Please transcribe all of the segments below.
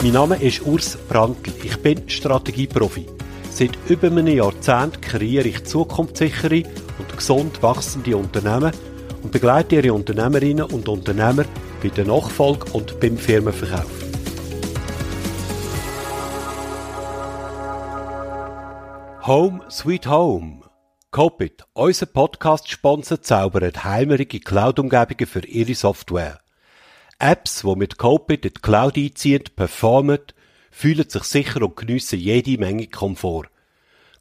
Mein Name ist Urs Brandl. Ich bin Strategieprofi. Seit über einem Jahrzehnt kreiere ich zukunftssichere und gesund wachsende Unternehmen und begleite ihre Unternehmerinnen und Unternehmer bei der Nachfolge und beim Firmenverkauf. Home Sweet Home. Copit, unser Podcast-Sponsor, zaubert heimerige Cloud-Umgebungen für ihre Software. Apps, die mit Copit in die Cloud einziehen, performen, fühlen sich sicher und geniessen jede Menge Komfort.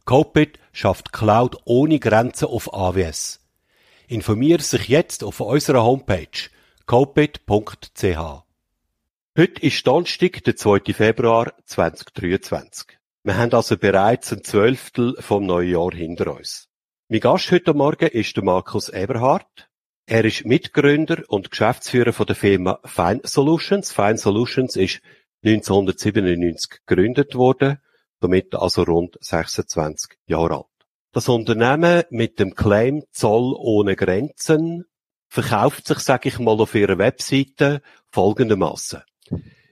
Copit schafft Cloud ohne Grenzen auf AWS. Informiere sich jetzt auf unserer Homepage copit.ch. Heute ist Donnerstag, der 2. Februar 2023. Wir haben also bereits ein Zwölftel vom neuen Jahr hinter uns. Mein Gast heute Morgen ist der Markus Eberhardt. Er ist Mitgründer und Geschäftsführer von der Firma Fine Solutions. Fine Solutions ist 1997 gegründet worden, somit also rund 26 Jahre alt. Das Unternehmen mit dem Claim Zoll ohne Grenzen verkauft sich, sage ich mal, auf ihrer Webseite folgendermaßen.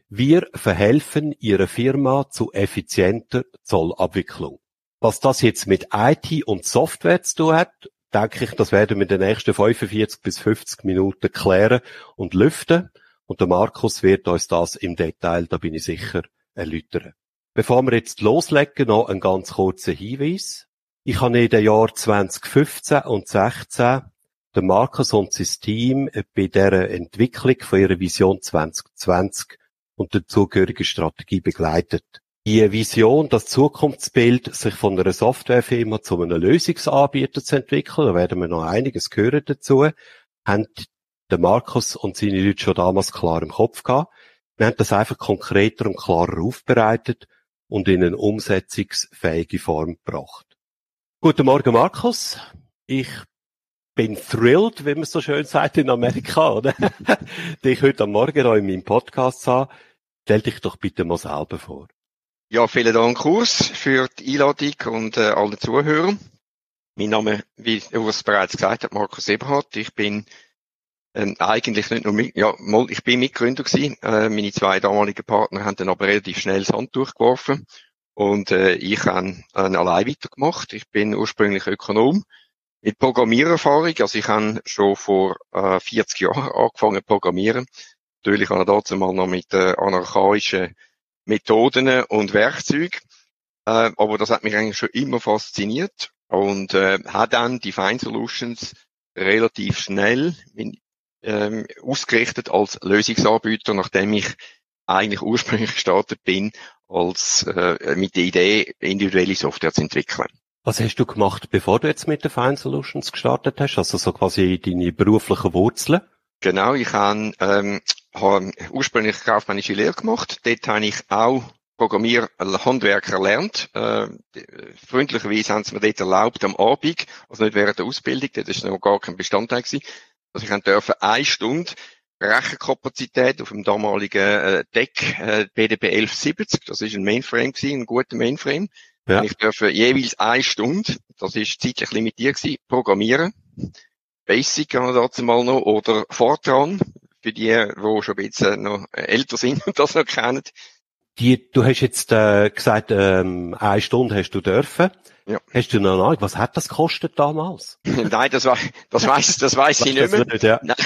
Wir verhelfen Ihrer Firma zu effizienter Zollabwicklung. Was das jetzt mit IT und Software zu tun hat, denke ich, das werden wir in den nächsten 45 bis 50 Minuten klären und lüften. Und der Markus wird uns das im Detail, da bin ich sicher, erläutern. Bevor wir jetzt loslegen, noch ein ganz kurzer Hinweis. Ich habe in den Jahren 2015 und 2016 den Markus und sein Team bei der Entwicklung von ihrer Vision 2020 und der zugehörigen Strategie begleitet. Die Vision, das Zukunftsbild, sich von einer Softwarefirma zu einem Lösungsanbieter zu entwickeln, da werden wir noch einiges hören dazu, haben der Markus und seine Leute schon damals klar im Kopf gehabt. Wir haben das einfach konkreter und klarer aufbereitet und in eine umsetzungsfähige Form gebracht. Guten Morgen, Markus. Ich bin thrilled, wie man so schön sagt in Amerika, oder? dich heute am Morgen auch in meinem Podcast zu haben. Stell dich doch bitte mal selber vor. Ja, vielen Dank, Kurs, für die Einladung und äh, allen Zuhörern. Mein Name, wie Urs bereits gesagt hat, Markus Eberhardt. Ich bin ähm, eigentlich nicht nur mit, ja, mal, ich bin Mitgründer gewesen. Äh, meine zwei damaligen Partner haben dann aber relativ schnell das Hand durchgeworfen und äh, ich habe äh, allein weitergemacht. Ich bin ursprünglich Ökonom mit Programmiererfahrung. Also ich habe schon vor äh, 40 Jahren angefangen zu programmieren. Natürlich habe ich dazu mal noch mit äh, anarchaischen Methoden und Werkzeugen. Äh, aber das hat mich eigentlich schon immer fasziniert und äh, hat dann die Fine Solutions relativ schnell ähm, ausgerichtet als Lösungsanbieter, nachdem ich eigentlich ursprünglich gestartet bin, als äh, mit der Idee, individuelle Software zu entwickeln. Was hast du gemacht, bevor du jetzt mit der Fine Solutions gestartet hast? Also so quasi deine beruflichen Wurzeln? Genau, ich habe, ähm, habe ursprünglich kaufmännische Lehre gemacht. Dort habe ich auch Programmierhandwerk erlernt. Äh, freundlicherweise haben sie mir dort erlaubt am Abend, also nicht während der Ausbildung, das ist noch gar kein Bestandteil gewesen, dass ich dürfen eine Stunde Rechenkapazität auf dem damaligen äh, Deck äh, BDP 1170, das ist ein Mainframe gewesen, ein guter Mainframe. Ja. Ich dürfe jeweils eine Stunde, das ist zeitlich limitiert gewesen, programmieren. Basic kann man dazu mal noch, oder Fortran, für die, die schon ein bisschen noch älter sind und das noch kennen. Die, du hast jetzt äh, gesagt, ähm, eine Stunde hast du dürfen. Ja. Hast du noch eine Ahnung, was hat das gekostet damals? Nein, das, war, das weiß das weiß ich nicht mehr. Nicht, ja. Nein,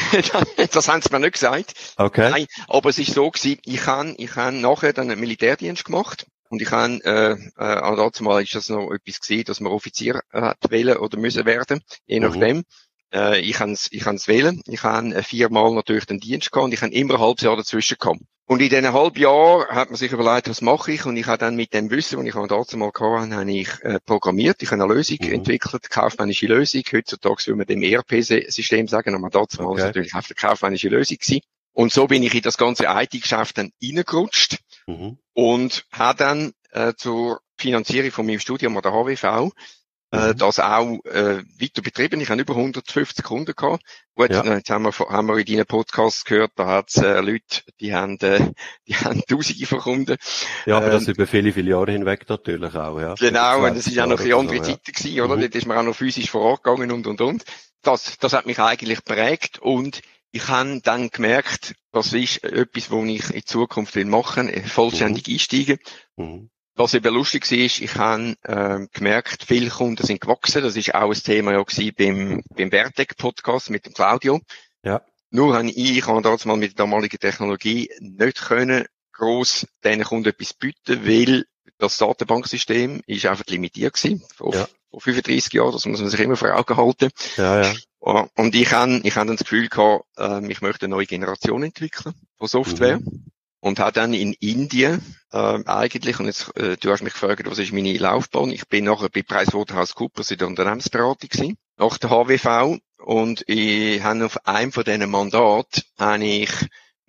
das haben sie mir nicht gesagt. Okay. Nein, aber es ist so gewesen, ich habe ich hab nachher dann einen Militärdienst gemacht und ich habe, äh, äh, dazu mal ist das noch etwas gesehen, dass man Offizier äh, hat wählen oder müssen werden, je mhm. nachdem. Mhm. Äh, ich kann es ich kann's wählen. Ich habe viermal natürlich den Dienst gehabt und ich habe immer ein halbes Jahr dazwischen gekommen. Und in diesen halben Jahr hat man sich überlegt, was mache ich? Und ich habe dann mit dem Wissen, das ich dazu mal hatte, habe ich äh, programmiert. Ich habe eine Lösung mhm. entwickelt, kaufmännische Lösung. Heutzutage würde man dem ERP-System sagen, aber dazu okay. war es natürlich auf der kaufmännische Lösung gewesen. Und so bin ich in das ganze IT-Geschäft dann reingerutscht mhm. und habe dann äh, zur Finanzierung von meinem Studium an der HWV äh, Mhm. das auch äh, weiter betrieben. Ich habe über 150 Kunden gehabt. Gut, Ja. äh, jetzt haben wir, haben wir in deinen Podcasts gehört, da hat es äh, Leute, die haben, äh, die haben Tausende von Kunden. Ja, aber das Ähm, über viele, viele Jahre hinweg natürlich auch, ja. Genau, und das 20 ist auch noch ein bisschen Jahre andere so, Zeiten gewesen, oder? Mhm. Dort ist man auch noch physisch vor Ort gegangen und, und, und. Das, das hat mich eigentlich prägt und ich habe dann gemerkt, das ist etwas, wo ich in Zukunft will machen, äh, vollständig einsteigen. Ja. Mhm. Was eben lustig war, ich habe ähm, gemerkt, viele Kunden sind gewachsen. Das ist auch ein Thema ja gewesen beim, beim Vertec-Podcast mit dem Claudio. Ja. Nur habe ich, ich habe damals mal mit der damaligen Technologie nicht können, gross diesen Kunden etwas bieten, weil das Datenbanksystem ist einfach limitiert gewesen, vor, Ja. vor 35 Jahren. Das muss man sich immer vor Augen halten. Ja, ja. Ja, Und ich habe, ich habe dann das Gefühl gehabt, ähm, ich möchte eine neue Generation entwickeln von Software. Und habe dann in Indien ähm, eigentlich, und jetzt, äh, du hast mich gefragt, was ist meine Laufbahn? Ich bin nachher bei PricewaterhouseCoopers in der Unternehmensberatung gewesen, nach der HWV. Und ich habe auf einem von diesen Mandaten habe ich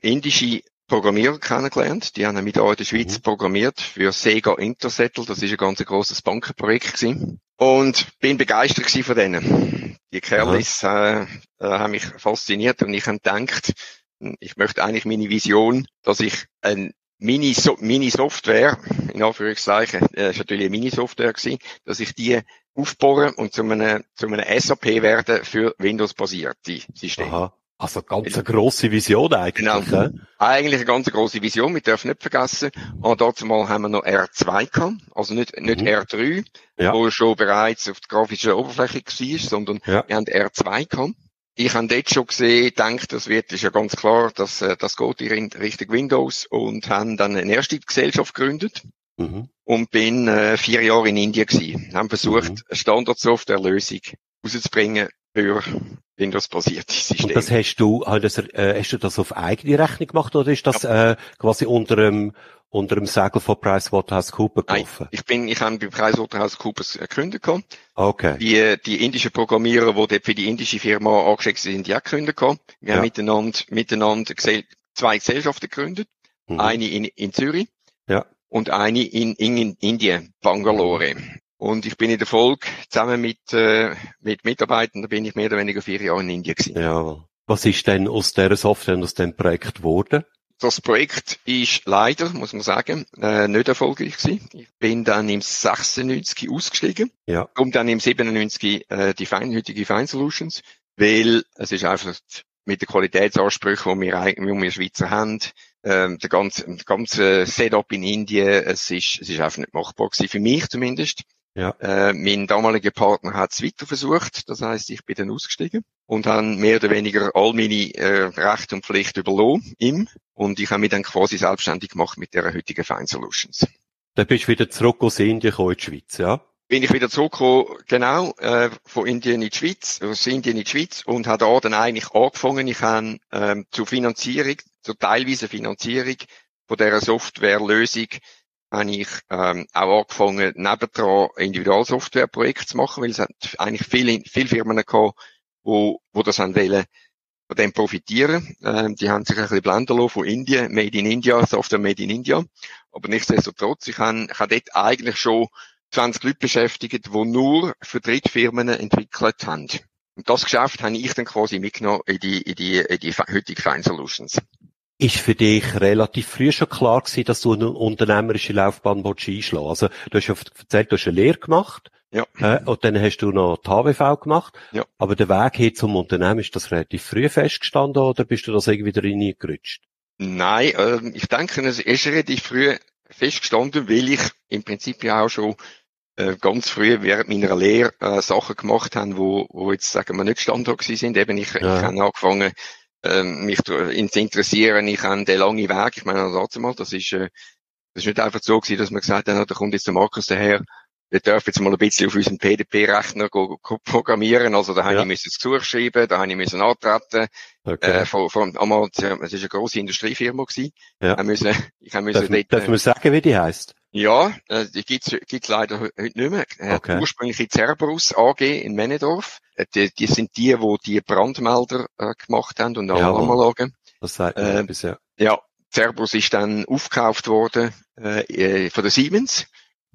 indische Programmierer kennengelernt. Die haben mit hier in der Schweiz Mhm. programmiert für Sega Intersettle. Das ist ein ganz grosses Bankenprojekt gewesen. Und bin begeistert gewesen von denen. Die Kerlis äh, äh, haben mich fasziniert und ich habe gedacht, ich möchte eigentlich meine Vision, dass ich ein Mini, so Mini in Anführungszeichen, äh, ist natürlich eine Mini Software gewesen, dass ich die aufbaue und zu einem, zu einem SAP werde für Windows-basierte Systeme. Aha. Also ganz eine grosse Vision eigentlich. Genau. hä? Eigentlich eine ganz große Vision, wir dürfen nicht vergessen. Und dazu mal haben wir noch R2 gehabt, also nicht, nicht Mhm. R3, Ja. wo schon bereits auf der grafischen Oberfläche war, sondern Ja. wir haben R2 gehabt. Ich habe dort schon gesehen, gedacht, das wird, ist ja ganz klar, dass, äh, das geht in Richtung Windows und haben dann eine erste Gesellschaft gegründet Mhm. und bin äh, vier Jahre in Indien gewesen. Haben versucht, Mhm. eine Standardsoftwarelösung rauszubringen für Windows-basierte Systeme. Und das hast du, hast das, äh, hast du das auf eigene Rechnung gemacht oder ist das äh, quasi unter dem, unter dem Segel von PricewaterhouseCoopers Nein, gelaufen? ich bin, ich habe bei PricewaterhouseCoopers gehabt. Okay. Die, die indischen Programmierer, die dort für die indische Firma angestellt sind, die auch gehabt. Wir Ja. haben miteinander, miteinander zwei Gesellschaften gegründet. Mhm. Eine in, in Zürich. Ja. Und eine in, in, in Indien, Bangalore. Und ich bin in der Folge zusammen mit, äh, mit Mitarbeitern, da bin ich mehr oder weniger vier Jahre in Indien gewesen. Ja. Was ist denn aus dieser Software und aus dem Projekt geworden? Das Projekt ist leider, muss man sagen, äh, nicht erfolgreich gewesen. Ich bin dann im 96 ausgestiegen. Ja. Und dann im 97 äh, die Fine, heutige Fine Solutions, weil es ist einfach mit den Qualitätsansprüchen, die wir, eigentlich- die wir Schweizer haben, ähm, der ganze, der ganze Setup in Indien, es ist, es ist einfach nicht machbar gewesen, für mich zumindest. Ja. Äh, mein damaliger Partner hat es weiter versucht, das heißt, ich bin dann ausgestiegen und habe mehr oder weniger all meine äh, Rechte und Pflichten überlassen ihm und ich habe mich dann quasi selbstständig gemacht mit der heutigen Fine Solutions. Dann bist du wieder zurück aus Indien gekommen in die Schweiz, ja? bin ich wieder zurückgekommen, genau, äh, von Indien in die Schweiz, aus Indien in die Schweiz und habe da dann eigentlich angefangen. Ich habe ähm, zur Finanzierung, zur teilweise Finanzierung von dieser Softwarelösung habe ich ähm, auch angefangen, nebendran Individualsoftwareprojekte zu machen, weil es hat eigentlich viele, viele Firmen gehabt, wo, wo das haben wollen, von dem profitieren. Ähm, die haben sich ein bisschen blenden lassen von Indien, Made in India, Software Made in India. Aber nichtsdestotrotz, ich habe, ich habe dort eigentlich schon 20 Leute beschäftigt, die nur für Drittfirmen entwickelt haben. Und das Geschäft habe ich dann quasi mitgenommen in die, in die, in die heutige Fine Solutions. Ist für dich relativ früh schon klar gewesen, dass du eine unternehmerische Laufbahn willst einschlagen Also, du hast ja erzählt, du hast eine Lehre gemacht. Ja. Äh, und dann hast du noch die HWV gemacht. Ja. Aber der Weg hin zum Unternehmen, ist das relativ früh festgestanden oder bist du das irgendwie reingerutscht? Nein, ähm, ich denke, es ist relativ früh festgestanden, weil ich im Prinzip ja auch schon äh, ganz früh während meiner Lehre äh, Sachen gemacht habe, wo, wo jetzt, sagen wir, nicht Standard gewesen sind. Eben, ich, Ja. ich habe angefangen, ähm, mich interessieren. Ich habe den langen Weg, ich meine, dazu mal, das ist, äh, das ist nicht einfach so gewesen, dass man gesagt hat, da kommt jetzt der Markus daher, der darf jetzt mal ein bisschen auf unseren PDP-Rechner programmieren. Also da habe Ja. ich müssen das Gesuch schreiben, da habe ich müssen antreten, Okay. äh, von, von, einmal, es ist eine grosse Industriefirma gewesen. Ja. Ich müssen, ich habe müssen Darf, dort, darf man sagen, wie die heisst? Ja, äh, die gibt's, gibt's leider he- heute nicht mehr. Äh, Okay. Die ursprüngliche Cerberus AG in Männedorf, äh, die, die sind die, die die Brandmelder äh, gemacht haben und Jawohl. Alarmanlagen. Das sagt mir Äh, etwas, ja. Ja, Cerberus ist dann aufgekauft worden äh, äh, von der Siemens.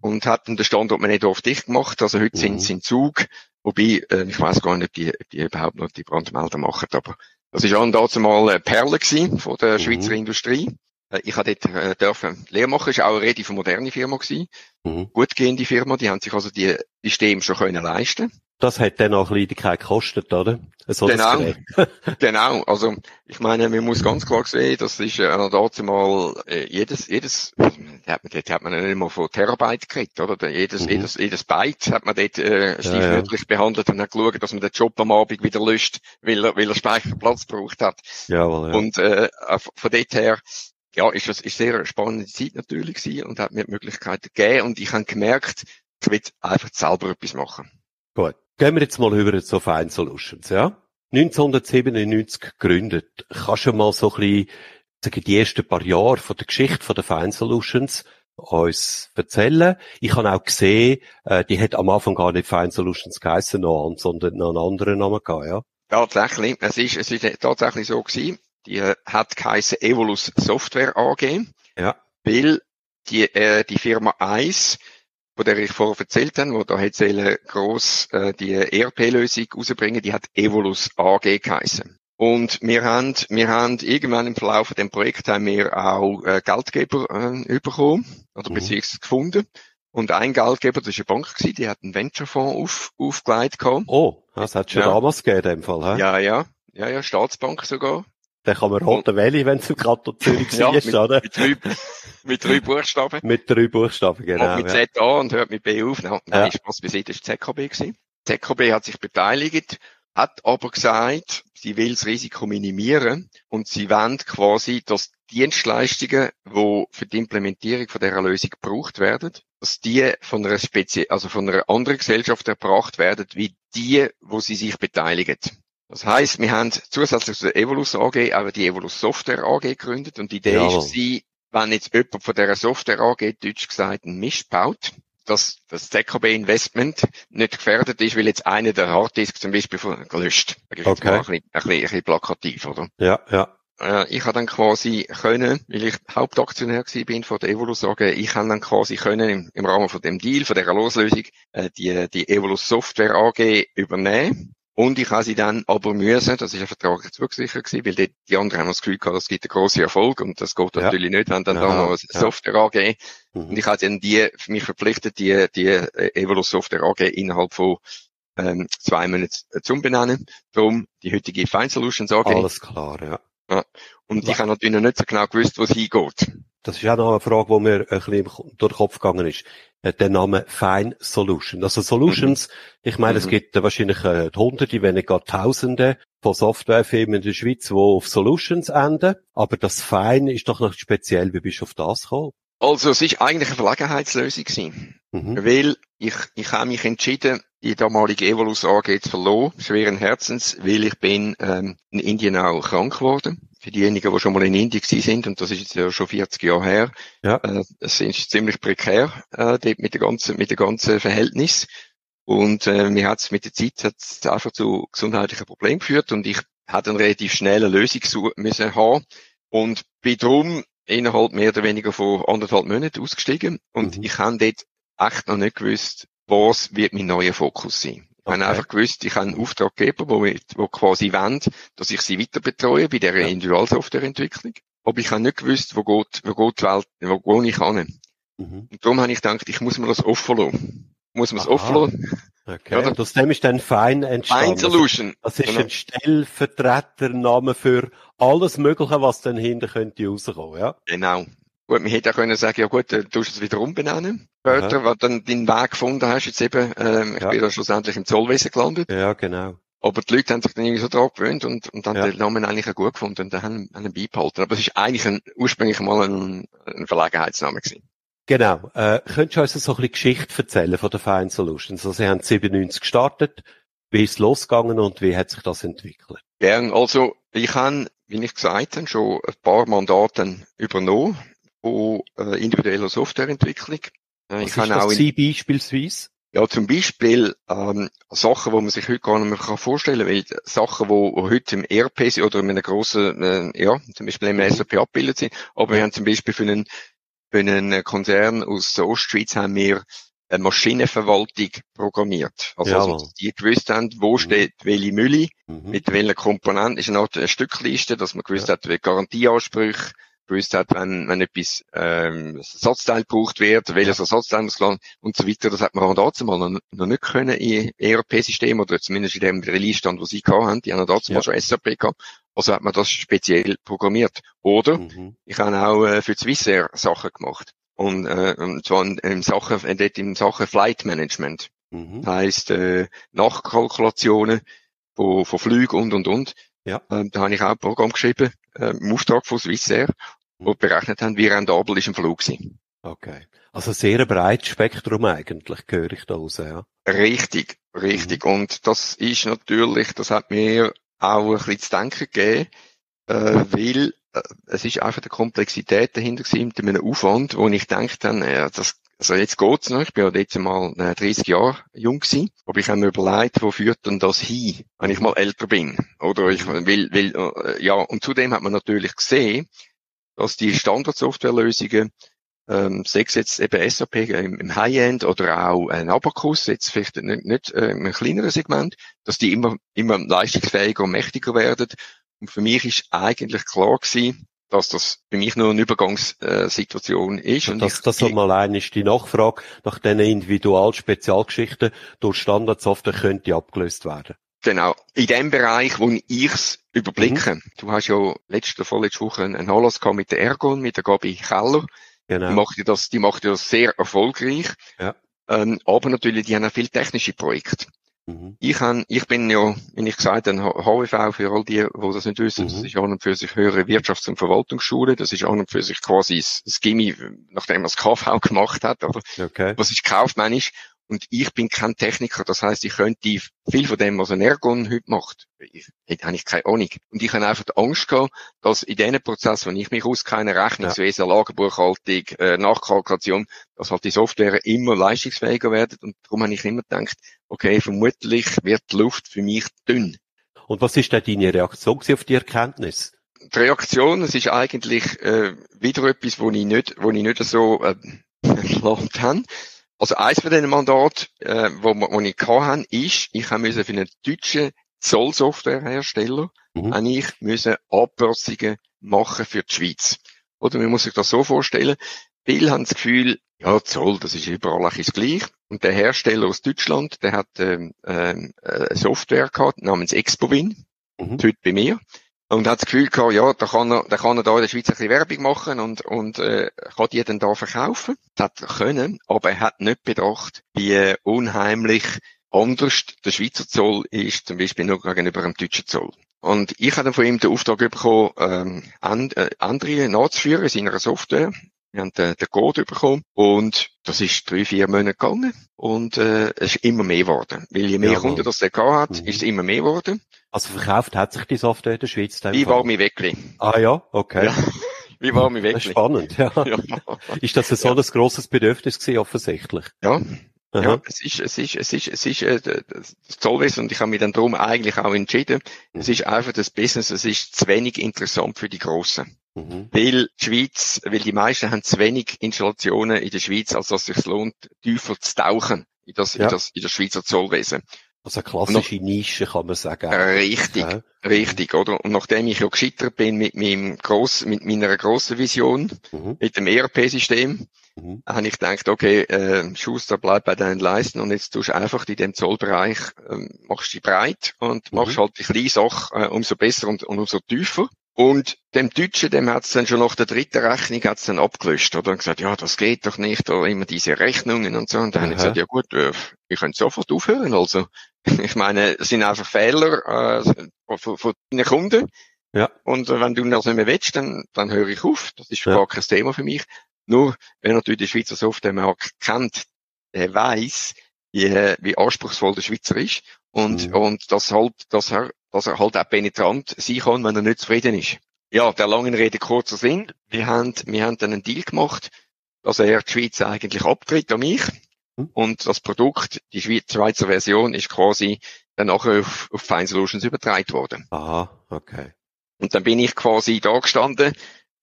und hat den Standort Menedorf dicht gemacht. Also heute Mhm. sind sie in Zug, wobei, äh, ich weiß gar nicht, ob die, ob die überhaupt noch die Brandmelder machen, aber das ist an dazu mal eine Perle gewesen von der Mhm. Schweizer Industrie. Äh, Ich habe dort äh, dürfen Lehre machen, ist auch eine relativ moderne Firma gewesen, Mhm. gut gehende Firma, die haben sich also die Systeme schon können leisten. Das hat dann auch Kleinigkeit gekostet, oder? So Genau. Genau, also ich meine, man muss ganz klar sehen, das ist äh, dazu mal äh, jedes, jedes, hat man, dort hat man nicht mal von Terabyte gekriegt, oder? Jedes, Mhm. jedes, jedes Byte hat man dort äh, stiefmütterlich behandelt und hat geschaut, dass man den Job am Abend wieder löscht, weil er, weil er Speicherplatz gebraucht hat. Jawohl, ja. Und äh, von dort her, ja, ist das ist sehr eine spannende Zeit natürlich gewesen und hat mir die Möglichkeiten gegeben und ich habe gemerkt, ich will einfach selber etwas machen. Gut. Gehen wir jetzt mal über zu Fine Solutions, ja? 1997 gegründet. Kannst du mal so ein bisschen, sagen, die ersten paar Jahre von der Geschichte von der Fine Solutions uns erzählen? Ich habe auch gesehen, äh, die hat am Anfang gar nicht Fine Solutions geheissen, sondern noch einen anderen Namen gehabt, ja? Tatsächlich, es ist, es ist tatsächlich so gewesen, die äh, hat geheißen Evolus Software AG. Ja. Weil die, äh, die Firma Eis, von der ich vorher erzählt habe, wo da hat sie gross äh, die ERP-Lösung rausbringen, die hat Evolus AG geheißen. Und wir haben, wir haben irgendwann im Verlauf von dem Projekt haben wir auch äh, Geldgeber äh, bekommen oder Mhm. beziehungsweise gefunden. Und ein Geldgeber, das war eine Bank, gewesen, die hat einen Venture-Fonds auf, aufgelegt gehabt. Oh, das hat schon Ja. damals gegeben, in dem Fall, hä? Ja, ja, ja, ja, Staatsbank sogar. Dann kann man roten Welle, wenn es im Kanton Zürich Ja, war, oder? Mit drei, mit drei Buchstaben. Mit drei Buchstaben, genau. Fängt mit ja. Z an und hört mit B auf. Nein, Ja. Spaß beiseite, das war ZKB gewesen. ZKB hat sich beteiligt, hat aber gesagt, sie will das Risiko minimieren und sie wollen quasi, dass Dienstleistungen, die für die Implementierung von dieser Lösung gebraucht werden, dass die von einer Spezie also von einer anderen Gesellschaft erbracht werden, wie die, wo sie sich beteiligen. Das heisst, wir haben zusätzlich zur Evolus AG auch die Evolus Software AG gegründet und die Idee Jawohl. ist, sie, wenn jetzt jemand von dieser Software AG, deutsch gesagt, einen Mist baut, dass das ZKB Investment nicht gefährdet ist, weil jetzt einer der Harddisks zum Beispiel von- gelöscht. Das Okay. ein bisschen, ein bisschen, ein bisschen plakativ, oder? Ja, ja. Äh, ich habe dann quasi können, weil ich Hauptaktionär gewesen bin von der Evolus AG, ich habe dann quasi können im, im Rahmen von dem Deal, von dieser Loslösung, äh, die, die Evolus Software AG übernehmen. Und ich habe sie dann aber müssen, das ist ein vertraglich zugesichert gewesen, weil die, die anderen haben das Gefühl gehabt, es gibt einen grossen Erfolg und das geht Ja. natürlich nicht, wenn dann Ja, da noch eine ja. Software AG und Mhm. ich habe dann die, mich verpflichtet, die, die äh, Evolus Software AG innerhalb von ähm, zwei Monaten äh, zu benennen. Darum die heutige Fine Solutions AG. Alles klar, ja. Und ich habe natürlich noch nicht so genau gewusst, wo es hingeht. Das ist auch noch eine Frage, die mir ein bisschen durch den Kopf gegangen ist. Äh, Der Name Fine Solution. Also Solutions, ich meine, es Mhm. gibt äh, wahrscheinlich äh, Hunderte, wenn nicht gar Tausende von Softwarefirmen in der Schweiz, die auf Solutions enden. Aber das Fine ist doch noch speziell. Wie bist du auf das gekommen? Also es ist eigentlich eine Verlegenheitslösung gewesen. Mhm. Weil ich, ich habe mich entschieden, die damalige Evolus AG zu verloren, schweren Herzens, weil ich bin ähm, in Indien auch krank geworden. Für diejenigen, die schon mal in Indien gewesen sind, und das ist jetzt ja schon 40 Jahre her, Ja. äh, es ist ziemlich prekär äh, dort mit der ganzen, mit der ganzen Verhältnis. Und äh, mir hat es mit der Zeit hat's einfach zu gesundheitlichen Problemen geführt und ich hatte eine relativ schnelle Lösung su- müssen haben und bin drum innerhalb mehr oder weniger von anderthalb Monaten ausgestiegen und Mhm. ich habe dort echt noch nicht gewusst, was wird mein neuer Fokus sein. Ich habe Okay. einfach gewusst, ich habe einen Auftraggeber, wo, wo quasi wollen, dass ich sie weiter betreue bei der Ja. Individualsoftwareentwicklung. Aber ich habe nicht gewusst, wo geht, wo geht die Welt, wo gehe ich hin. Mhm. Und darum habe ich gedacht, ich muss mir das offen lassen. Muss mir das offen lassen. Okay. Oder? Aus dem ist dann Fine entstanden. Fine Solution. Das ist Genau. ein Stellvertretername für alles Mögliche, was dann hinter könnte rauskommen, ja? Genau. Gut, man hätte auch können sagen, ja gut, äh, du musst es wieder umbenennen. Später, wenn du dann deinen Weg gefunden hast, jetzt eben, ähm, ich Ja. bin dann schlussendlich im Zollwesen gelandet. Ja, genau. Aber die Leute haben sich dann irgendwie so dran gewöhnt und, und haben Ja. den Namen eigentlich auch gut gefunden und dann haben, haben ihn beibehalten. Aber es ist eigentlich ein, ursprünglich mal ein, ein Verlegenheitsname gewesen. Genau. Äh, könntest du uns so ein bisschen Geschichte erzählen von der Fine Solutions? Also, Sie haben 97 gestartet. Wie ist es losgegangen und wie hat sich das entwickelt? Gern. Also, ich habe, wie ich gesagt habe, schon ein paar Mandaten übernommen von äh, individueller Softwareentwicklung. Äh, ich das auch in, beispielsweise? Ja, zum Beispiel ähm, Sachen, wo man sich heute gar nicht mehr kann vorstellen kann, weil Sachen, wo, heute im ERP sind oder in einem grossen, äh, ja, zum Beispiel im Mhm. SAP abgebildet sind, aber wir haben zum Beispiel für einen für einen Konzern aus der Ostschweiz haben wir eine Maschinenverwaltung programmiert. Also, also die gewusst haben, wo mhm. steht welche Mülle, mhm. mit welchen Komponenten, ist eine Art eine Stückliste, dass man gewusst ja. hat, welche Garantieansprüche, gewusst hat, wenn, wenn etwas ähm, Ersatzteil gebraucht wird, welches Ersatzteil muss landen und so weiter. Das hat man auch dazu mal noch, noch nicht können in ERP-System oder zumindest in dem Release-Stand, wo sie hatten. Die haben dazu ja. mal schon SAP gehabt. Also hat man das speziell programmiert. Oder mhm. ich habe auch äh, für Swissair Sachen gemacht. Und, äh, und zwar in, in Sachen, äh, in Sachen Flight Management. Mhm. Das heisst, äh, Nachkalkulationen von, von Flügen und, und, und. Ja. Ähm, da habe ich auch ein Programm geschrieben, äh, im Auftrag von Swissair, wo mhm. berechnet haben, wie rentabel ist ein Flug sein. Okay. Also sehr ein breites Spektrum eigentlich, höre ich da raus, ja. Richtig, richtig. Mhm. Und das ist natürlich, das hat mir auch ein bisschen zu denken gegeben, äh, weil äh, es ist einfach die Komplexität dahinter gewesen, mit einem Aufwand, wo ich denke dann, ja, das also jetzt geht's noch. Ich bin ja jetzt mal 30 Jahre jung gewesen. Aber ich habe mir überlegt, wo führt denn das hin, wenn ich mal älter bin? Oder ich will, will, äh, ja, und zudem hat man natürlich gesehen, dass die Standardsoftwarelösungen, ähm, sechs jetzt eben SAP im, im High-End oder auch ein Abacus, jetzt vielleicht nicht, nicht äh, im kleineren Segment, dass die immer, immer leistungsfähiger und mächtiger werden. Und für mich ist eigentlich klar gewesen, dass das für mich nur eine Übergangssituation ist. Und das, das mal eine ist die Nachfrage nach diesen Individual-Spezialgeschichten durch Standardsoftware könnte abgelöst werden. Genau. In dem Bereich, wo ich es überblicke. Mhm. Du hast ja letzte, vorletzte Woche einen gehabt mit der Ergon, mit der Gabi Keller. Genau. Die macht das, die macht das sehr erfolgreich. Ja. Ähm, aber natürlich, die haben auch viele technische Projekte. Mhm. Ich, han, ich bin ja, wie ich gesagt habe, HWV für all die, die das nicht wissen, mhm. das ist an und für sich höhere Wirtschafts- und Verwaltungsschule, das ist an und für sich quasi das, Gimmi, nachdem man das KV gemacht hat, oder? Okay. Was ist kaufmännisch? Und ich bin kein Techniker, das heißt, ich könnte viel von dem, was ein Ergon heute macht, ich, hätte eigentlich keine Ahnung. Und ich habe einfach die Angst gehabt, dass in diesen Prozessen, wenn ich mich auskenne, Rechnungswesen, ja. Lagerbuchhaltung, äh, Nachkalkulation, dass halt die Software immer leistungsfähiger werden. Und darum habe ich immer gedacht, okay, vermutlich wird die Luft für mich dünn. Und was ist da deine Reaktion auf die Erkenntnis? Die Reaktion, es ist eigentlich äh, wieder etwas, wo ich nicht, wo ich nicht so äh, erlaubt habe. Also eins von diesen Mandaten, äh, wo, wo ich hatte, ist, ich habe für einen deutschen Zollsoftwarehersteller, mhm. ich müssen Anpassungen machen für die Schweiz. Oder man muss sich das so vorstellen, viele haben das Gefühl, ja, Zoll, das ist überall das gleich. Und der Hersteller aus Deutschland, der hat ähm, ähm, eine Software gehabt namens Expowin, mhm. heute bei mir und hat das Gefühl gehabt, ja, da kann er, da kann er da in der Schweiz ein bisschen Werbung machen und, und äh, kann die dann da verkaufen. Das hat er können, aber er hat nicht bedacht, wie unheimlich anders der Schweizer Zoll ist, zum Beispiel nur gegenüber dem deutschen Zoll. Und ich habe dann von ihm den Auftrag bekommen, ähm, äh, andere nachzuführen in seiner Software. Wir haben den, den Code bekommen und das ist drei, vier Monate gegangen und äh, es ist immer mehr geworden. Weil je mehr ja, Kunden das der hat, mhm. ist es immer mehr geworden. Also verkauft hat sich die Software in der Schweiz dann? Wie war mir wirklich? Ah ja, okay. Ja. Wie war mir wirklich? Spannend, ja. ja. Ist das so ja. ein grosses Bedürfnis gewesen, offensichtlich? Ja. Aha. Ja, es ist, es ist, es ist, es ist äh, das Zollwesen und ich habe mich dann darum eigentlich auch entschieden. Es ist einfach das Business, es ist zu wenig interessant für die Grossen. Mhm. Weil die Schweiz, weil die meisten haben zu wenig Installationen in der Schweiz, als dass es sich lohnt, tiefer zu tauchen in das, ja. in das, in das Schweizer Zollwesen. Also eine klassische Nische, kann man sagen. Richtig, ja. richtig, oder? Und nachdem ich ja gescheitert bin mit meinem gross, mit meiner grossen Vision, mhm. mit dem ERP-System, mhm. habe ich gedacht, okay, äh, Schuster bleibt bei deinen Leisten und jetzt tust du einfach in dem Zollbereich, äh, machst du breit und mhm. machst halt die kleine Sache äh, umso besser und, und umso tiefer. Und dem Deutschen, dem hat's dann schon nach der dritten Rechnung hat's dann abgelöscht, oder? Und gesagt, ja, das geht doch nicht, oder immer diese Rechnungen und so. Und dann habe ich gesagt, ja gut, äh, ich könnte sofort aufhören, also. Ich meine, es sind einfach Fehler, äh, von, von deinen Kunden. Ja. Und äh, wenn du das nicht mehr willst, dann, dann höre ich auf. Das ist ja. gar kein Thema für mich. Nur, wer natürlich den Schweizer Softwaremarkt kennt, der weiß, wie, wie anspruchsvoll der Schweizer ist. Und, mhm. und das halt, dass er dass er halt auch penetrant sein kann, wenn er nicht zufrieden ist. Ja, der langen Rede kurzer Sinn. Wir haben, wir haben dann einen Deal gemacht, dass er die Schweiz eigentlich abtritt an mich. Hm. Und das Produkt, die Schweizer Version, ist quasi dann nachher auf, auf Fine Solutions übertragen worden. Aha, okay. Und dann bin ich quasi da gestanden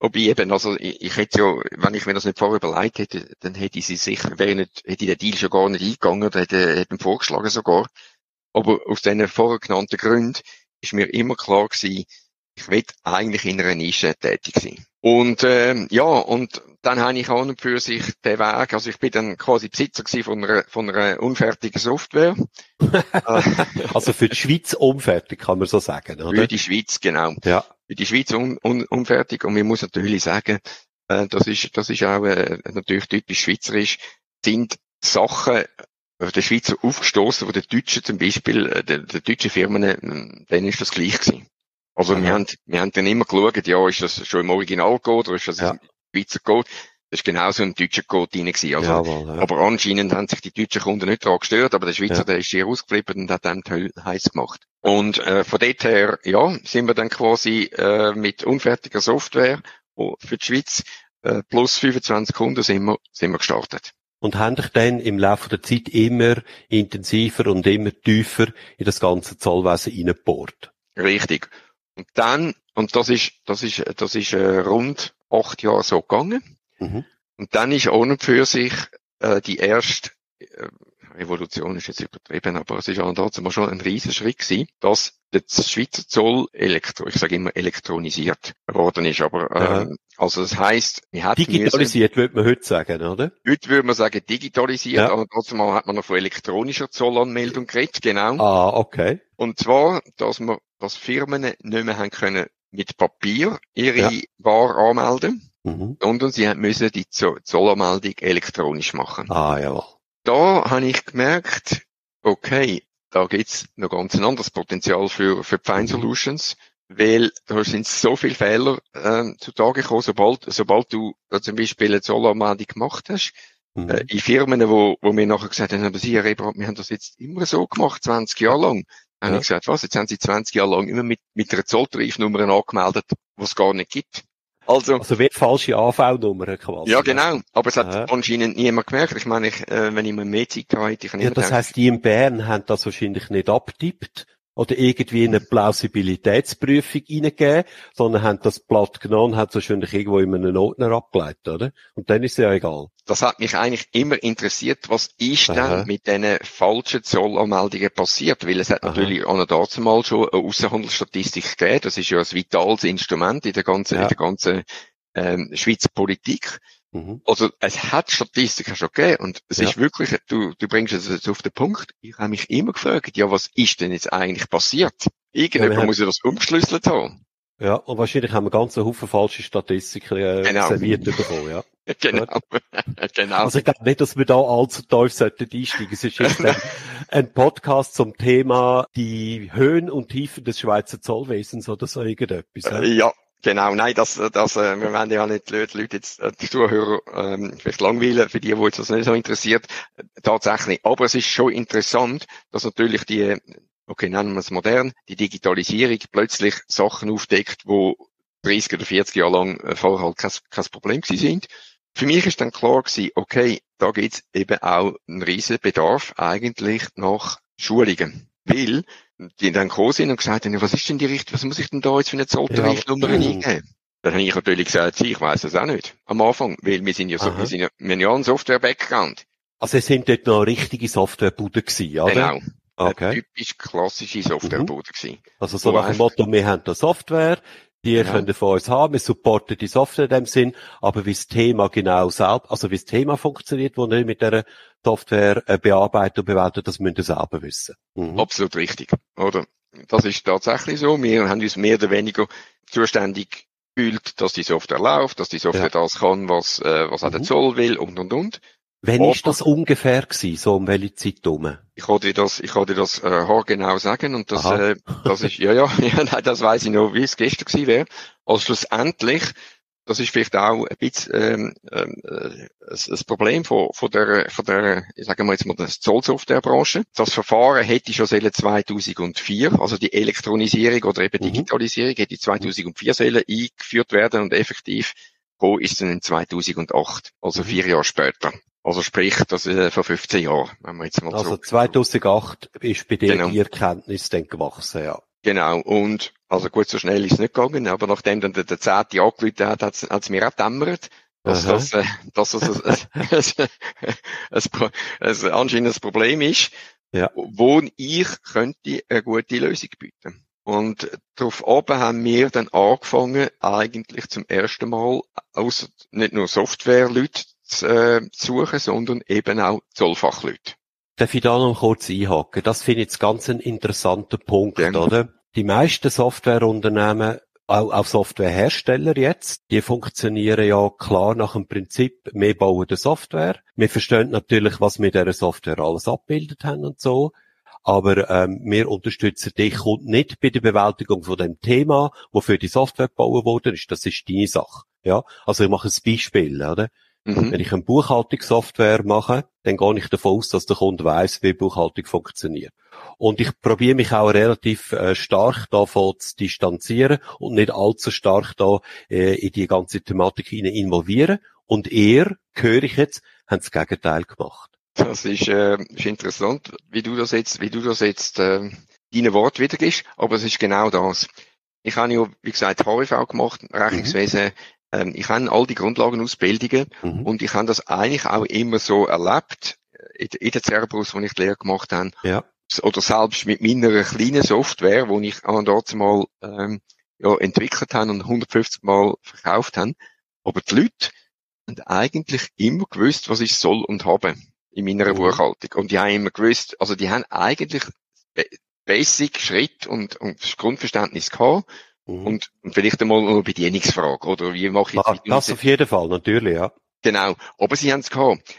Ob ich eben, also, ich, ich hätte ja, wenn ich mir das nicht vorher überlegt hätte, dann hätte ich sie sicher, wäre nicht, hätte ich den Deal schon gar nicht eingegangen oder hätte, hätte ihn vorgeschlagen sogar. Aber aus diesen vorher genannten Gründen ist mir immer klar gewesen, ich will eigentlich in einer Nische tätig sein. Und ähm, ja, und dann habe ich an und für sich den Weg, also ich bin dann quasi Besitzer von einer, von einer unfertigen Software. also für die Schweiz unfertig, kann man so sagen, oder? Für die Schweiz, genau. Ja. Für die Schweiz un, un, unfertig. Und man muss natürlich sagen, äh, das ist, das ist auch äh, natürlich typisch schweizerisch, sind Sachen, der Schweizer aufgestoßen, wo der Deutschen zum Beispiel, äh, der, der deutschen Firmen, äh, denen ist das gleich gewesen. Also wir haben, wir haben dann immer geschaut, ja, ist das schon im Originalcode oder ist das ja. im Schweizer Code? Das ist genauso ein deutscher Code drin gewesen. Also, Jawohl, ja. Aber anscheinend haben sich die deutschen Kunden nicht daran gestört, aber der Schweizer, ja. der ist hier rausgeflippt und hat Teil heiß gemacht. Und äh, von dort her, ja, sind wir dann quasi äh, mit unfertiger Software für die Schweiz äh, plus 25 Kunden sind wir, sind wir gestartet. Und haben dich dann im Laufe der Zeit immer intensiver und immer tiefer in das ganze Zollwesen hineingebohrt? Richtig. Und dann, und das ist, das ist, das ist äh, rund acht Jahre so gegangen. Mhm. Und dann ist ohne für sich äh, die erste äh, Revolution ist jetzt übertrieben, aber es ist auch dazu schon ein riesen Schritt gewesen, dass der Schweizer Zoll elektro, ich sage immer elektronisiert worden ist, aber ähm, also das heißt, wir hatten digitalisiert würde man heute sagen, oder? Heute würde man sagen digitalisiert, ja. aber trotzdem hat man noch von elektronischer Zollanmeldung geredet, genau. Ah, okay. Und zwar, dass man, dass Firmen nicht mehr haben können mit Papier ihre ja. Ware anmelden, mhm. sondern sie müssen die Zollanmeldung elektronisch machen. Ah, jawohl. Da habe ich gemerkt, okay, da gibt's noch ganz ein anderes Potenzial für, für Fine mhm. Solutions, weil da sind so viele Fehler äh, zutage gekommen, sobald, sobald du äh, zum Beispiel eine Zollanmeldung gemacht hast, mhm. äh, in Firmen, wo, wo mir nachher gesagt haben, aber Sie, Herr Eberhard, wir haben das jetzt immer so gemacht, 20 Jahre lang. Ja. habe ich gesagt, was, jetzt haben Sie 20 Jahre lang immer mit, mit einer Zolltarifnummer angemeldet, was es gar nicht gibt. Also, also wie falsche AV-Nummer quasi. Ja, genau. Aber es hat ja. anscheinend niemand gemerkt. Ich meine, ich, äh, wenn ich mir mehr Zeit hatte, ich Ja, das heisst, die in Bern haben das wahrscheinlich nicht abtippt oder irgendwie eine Plausibilitätsprüfung reingegeben, sondern haben das Blatt genommen und haben es wahrscheinlich irgendwo in einem Ordner abgeleitet, oder? Und dann ist es ja egal. Das hat mich eigentlich immer interessiert, was ist Aha. denn mit diesen falschen Zollanmeldungen passiert? Weil es hat Aha. natürlich an dazu mal schon eine Außenhandelsstatistik gegeben. Das ist ja ein vitales Instrument in der ganzen, ja. in der ganzen ähm, Schweizer Politik. Mhm. Also es hat Statistiken schon gegeben und es ja. ist wirklich, du, du bringst es jetzt auf den Punkt, ich habe mich immer gefragt, ja was ist denn jetzt eigentlich passiert? Irgendjemand ja, muss ja das umgeschlüsselt haben. Ja, und wahrscheinlich haben wir ganz Haufen falsche Statistiken äh, genau. serviert bekommen, ja. genau. genau. Also ich glaube nicht, dass wir da allzu tief sollten einsteigen. Es ist jetzt ein, ein, Podcast zum Thema die Höhen und Tiefen des Schweizer Zollwesens oder so irgendetwas. Ja, ja Genau, nein, das, das, äh, wir werden ja nicht die Leute jetzt, äh, die Zuhörer, ähm, vielleicht langweilen, für die, die jetzt das nicht so interessiert, tatsächlich. Aber es ist schon interessant, dass natürlich die, okay, nennen wir es modern, die Digitalisierung plötzlich Sachen aufdeckt, wo 30 oder 40 Jahre lang äh, vorher halt kein, kein Problem gewesen sind. Für mich ist dann klar gewesen, okay, da gibt's eben auch einen riesen Bedarf eigentlich nach Schulungen. Weil die dann gekommen sind und gesagt haben, was ist denn die Richtung, was muss ich denn da jetzt für eine Zolltarifnummer ja. eingeben? Dann habe ich natürlich gesagt, ich weiß das auch nicht. Am Anfang, weil wir sind ja so, wir sind ja, wir haben ja einen Software-Background. Also es sind dort noch richtige Softwarebude gewesen, oder? Genau. Okay. Eine typisch klassische Softwarebude mhm. gewesen. Also so nach dem Motto, wir haben da Software, die ja. könnt ihr von uns haben, wir supporten die Software in dem Sinn, aber wie das Thema genau selbst, also wie das Thema funktioniert, wo ihr mit der Software äh, bearbeitet und bewertet, das müsst ihr selber wissen. Mhm. Absolut richtig, oder? Das ist tatsächlich so. Wir haben uns mehr oder weniger zuständig gefühlt, dass die Software läuft, dass die Software ja. das kann, was, äh, was mhm. auch der Zoll will und, und, und. Wann Aber, ist das ungefähr gewesen, so um welche Zeit rum? Ich kann dir das, ich kann dir das äh, genau sagen und das, äh, das ist, ja, ja, ja, nein, das weiß ich noch, wie es gestern gewesen wäre. Also schlussendlich, das ist vielleicht auch ein bisschen ähm, äh, das Problem von, von der, von der, ich sage mal jetzt mal, der Zollsoftwarebranche. Das Verfahren hätte schon seit 2004, also die Elektronisierung oder eben mhm. Digitalisierung hätte 2004 sollen eingeführt werden und effektiv wo ist dann in 2008, also mhm. vier Jahre später. Also sprich, das ist äh, vor 15 Jahren, wenn wir jetzt mal Also 2008 ist bei dir genau. die Erkenntnis dann gewachsen, ja. Genau. Und, also gut, so schnell ist es nicht gegangen, aber nachdem dann der, der Zehnte angerufen hat, hat es mir auch dämmert, dass Aha. das, äh, dass das ein, ein, ein, ein, ein anscheinend ein Problem ist, ja. wo ich könnte eine gute Lösung bieten. Und darauf oben haben wir dann angefangen, eigentlich zum ersten Mal aus nicht nur Softwareleute äh, suchen, sondern eben auch Zollfachleute. Darf ich da noch kurz einhaken? Das finde ich jetzt ganz ein interessanter Punkt, ja. oder? Die meisten Softwareunternehmen, auch, auch Softwarehersteller jetzt, die funktionieren ja klar nach dem Prinzip, wir bauen die Software. Wir verstehen natürlich, was wir dieser Software alles abgebildet haben und so. Aber ähm, wir unterstützen dich und nicht bei der Bewältigung von dem Thema, wofür die Software gebaut wurde. Das ist deine Sache. Ja, also ich mache ein Beispiel, oder? Mhm. Wenn ich eine Buchhaltungssoftware mache, dann gehe ich davon aus, dass der Kunde weiß, wie Buchhaltung funktioniert. Und ich probiere mich auch relativ äh, stark davon zu distanzieren und nicht allzu stark da äh, in die ganze Thematik hinein involvieren. Und er, höre ich jetzt, haben das Gegenteil gemacht. Das ist, äh, ist interessant, wie du das jetzt, wie du das jetzt äh, deine Wort wiedergibst, aber es ist genau das. Ich habe ja, wie gesagt, HIV gemacht, Rechnungswesen, mhm. Ähm, ich habe all die Grundlagenausbildungen mhm. und ich habe das eigentlich auch immer so erlebt, in, in der Cerberus, wo ich die Lehre gemacht habe. Ja. Oder selbst mit meiner kleinen Software, wo ich an dort mal ähm, ja, entwickelt habe und 150 Mal verkauft habe. Aber die Leute haben eigentlich immer gewusst, was ich soll und habe in meiner mhm. Buchhaltung. Und die haben immer gewusst, also die haben eigentlich Basic Schritt und, und Grundverständnis gehabt. Mhm. Und, und vielleicht einmal eine Bedienungsfrage, oder wie mache ich? Ah, das auf jeden Fall, natürlich, ja. Genau. Aber sie haben es gehabt.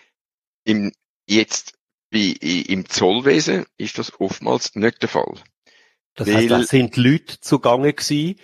Im, jetzt, wie im Zollwesen ist das oftmals nicht der Fall. Das Weil, heißt, da sind Leute zugange gewesen,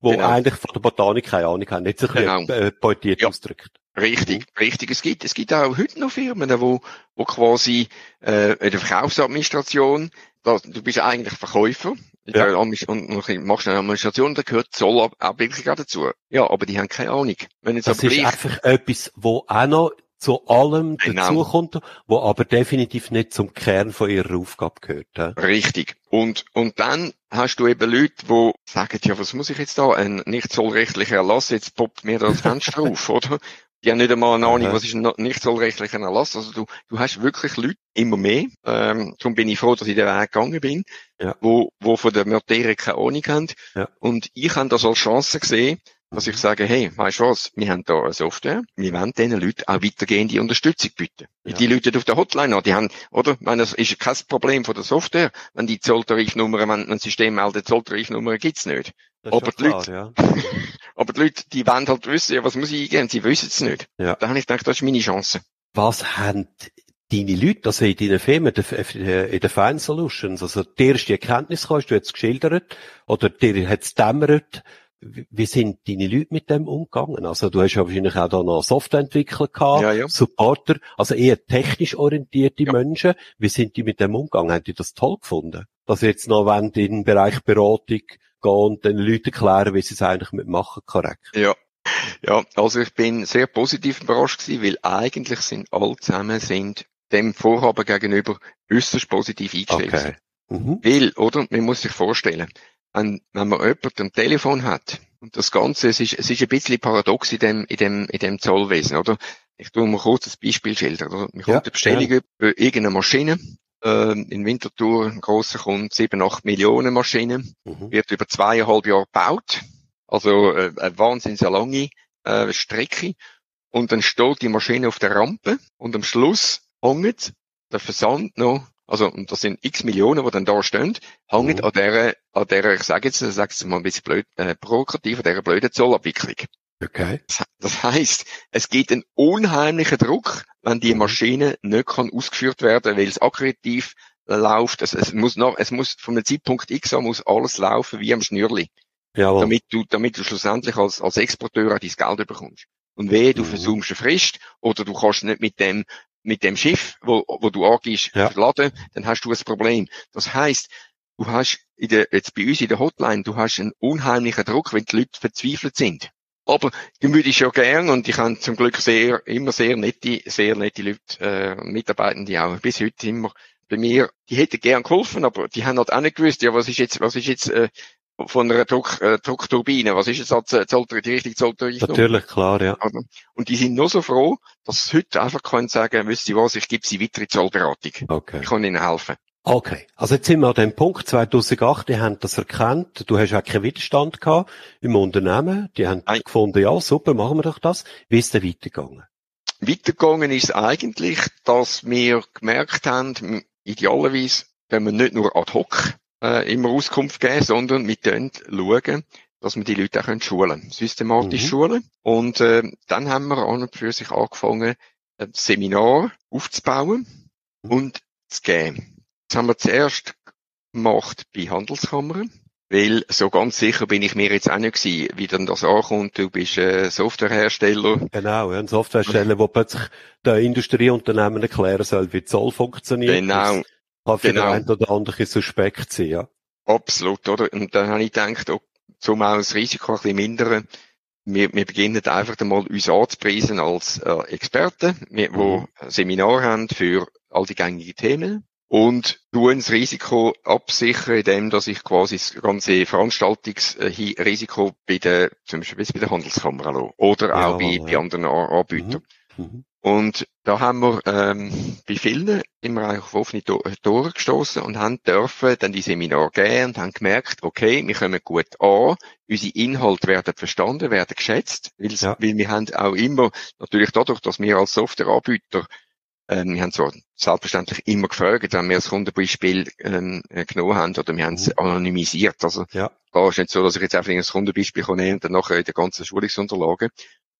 die genau. eigentlich von der Botanik keine Ahnung haben, nicht so genau. äh, pointiert ja. ausdrückt. Richtig, mhm. richtig. Es gibt, es gibt auch heute noch Firmen, wo, wo quasi äh, in der Verkaufsadministration, da, du bist eigentlich Verkäufer ja. und, und machst eine Administration, da gehört Zollabwicklung dazu. Ja, aber die haben keine Ahnung. Wenn jetzt das ist einfach etwas, wo auch noch zu allem genau. dazukommt, wo aber definitiv nicht zum Kern von ihrer Aufgabe gehört. Ja? Richtig. Und, und dann hast du eben Leute, die sagen, ja, was muss ich jetzt da? Ein nicht zollrechtlicher Erlass, jetzt poppt mir da das Fenster auf, oder? Die haben nicht einmal eine Ahnung, was ist ein nicht zollrechtlicher Erlass. Also du, du hast wirklich Leute immer mehr. Ähm, darum bin ich froh, dass ich den Weg gegangen bin, ja. wo, wo von der Materie keine Ahnung haben. Ja. Und ich habe das als Chance gesehen, dass ich sage, hey, weißt du was, wir haben da eine Software, wir wollen diesen Leuten auch weitergehende Unterstützung bieten. Ja. Die Leute auf der Hotline an, die haben, oder? Ich meine, das ist kein Problem von der Software, wenn die Zolltarifnummer, wenn ein System meldet, Zolltarifnummer gibt's nicht. Aber die, klar, Leute, ja. aber die Leute, die wollen halt wissen, ja, was muss ich eingeben, sie wissen es nicht. Ja. Da habe ich gedacht, das ist meine Chance. Was haben deine Leute, also in deinen Firmen, in den Fine Solutions, also die erste Erkenntnis hast du jetzt geschildert, oder dir hat es dämmert, wie sind deine Leute mit dem umgegangen? Also du hast ja wahrscheinlich auch da noch Softwareentwickler gehabt, ja, ja. Supporter, also eher technisch orientierte ja. Menschen. Wie sind die mit dem umgegangen? Haben die das toll gefunden? Dass jetzt noch wenn in den Bereich Beratung gehen und den Leuten erklären, wie sie es eigentlich mitmachen, korrekt? Ja. Ja, also ich bin sehr positiv überrascht gewesen, weil eigentlich sind alle zusammen sind dem Vorhaben gegenüber äußerst positiv eingestellt. Okay. Mhm. Weil, oder? Man muss sich vorstellen, wenn, wenn man jemanden am Telefon hat, und das Ganze, es ist, es ist ein bisschen paradox in dem, in dem, in dem Zollwesen, oder? Ich tue mal kurz ein Beispiel schildern, oder? Man kommt ja, eine Bestellung ja. über irgendeine Maschine, äh, in Winterthur, ein grosser Kunde, 7, 8 Millionen Maschinen, mhm. wird über zweieinhalb Jahre gebaut, also äh, eine wahnsinnig lange äh, Strecke, und dann steht die Maschine auf der Rampe, und am Schluss hängt der Versand noch also, und das sind x Millionen, die dann da stehen, hängen mhm. an der, an der, ich sage jetzt, sage jetzt mal ein bisschen blöd, äh, provokativ, an der blöden Zollabwicklung. Okay. Das, das heisst, es gibt einen unheimlichen Druck, wenn die mhm. Maschine nicht kann ausgeführt werden, weil es akkreditiv läuft. Es, es muss noch, es muss von einem Zeitpunkt X an muss alles laufen wie am Schnürli. Jawohl. Damit du, damit du schlussendlich als, als Exporteur auch dein Geld bekommst. Und wehe, du mhm. versuchst eine Frist oder du kannst nicht mit dem mit dem Schiff, wo, wo du angehst, ja. verladen, dann hast du ein Problem. Das heißt, du hast in der, jetzt bei uns in der Hotline, du hast einen unheimlichen Druck, wenn die Leute verzweifelt sind. Aber die würde ich ja gern und ich habe zum Glück sehr, immer sehr nette, sehr nette Leute, äh, Mitarbeitende auch bis heute immer bei mir, die hätten gern geholfen, aber die haben halt auch nicht gewusst, ja, was ist jetzt, was ist jetzt, äh, von einer Druck, äh, Druckturbine, was ist jetzt Zollter, die richtige Zolltarife? Natürlich, klar, ja. Und die sind nur so froh, dass sie heute einfach können sagen, wisst ihr was, ich gebe sie weiter in Zollberatung. Okay. Ich kann ihnen helfen. Okay, also jetzt sind wir an dem Punkt 2008, die haben das erkannt, du hast auch keinen Widerstand gehabt im Unternehmen, die haben Nein. gefunden, ja super, machen wir doch das. Wie ist denn weitergegangen? Weitergegangen ist eigentlich, dass wir gemerkt haben, idealerweise können wir nicht nur ad hoc äh, immer Auskunft geben, sondern wir können schauen, dass wir die Leute auch können schulen systematisch Mhm. schulen. Und äh, dann haben wir an und für sich angefangen, ein Seminar aufzubauen Mhm. und zu geben. Das haben wir zuerst gemacht bei Handelskammern. Weil so ganz sicher bin ich mir jetzt auch nicht gewesen, wie dann das ankommt. Du bist äh, Softwarehersteller. Genau, ja, eine Softwarestelle, wo plötzlich der Industrieunternehmen erklären soll, wie Zoll funktioniert. Genau. Das kann für Genau. den einen oder anderen suspekt sein, ja. Absolut, oder? Und dann habe ich gedacht, oh, zum auch das Risiko ein bisschen mindern, wir, wir beginnen einfach einmal uns anzupreisen als äh, Experten, wir, wo ein Seminar haben für all die gängigen Themen und tun das Risiko absichern, indem dass ich quasi das ganze Veranstaltungsrisiko bei der, zum Beispiel bei der Handelskammer lasse. oder Ja, auch bei, ja. bei anderen An- Anbietern. Mhm. Und da haben wir ähm, bei vielen immer auf offene To- Tore gestoßen und haben dürfen dann die Seminar geben und haben gemerkt, okay, wir kommen gut an, unsere Inhalte werden verstanden, werden geschätzt, weil, Ja. weil wir haben auch immer, natürlich dadurch, dass wir als Softwareanbieter ähm, wir haben zwar selbstverständlich immer gefragt, wenn wir das Kundenbeispiel ähm, äh, genommen haben, oder wir haben es Mhm. anonymisiert. Also, Ja. da ist nicht so, dass ich jetzt einfach ein Kundenbeispiel kann nehmen und dann nachher in der ganzen Schulungsunterlagen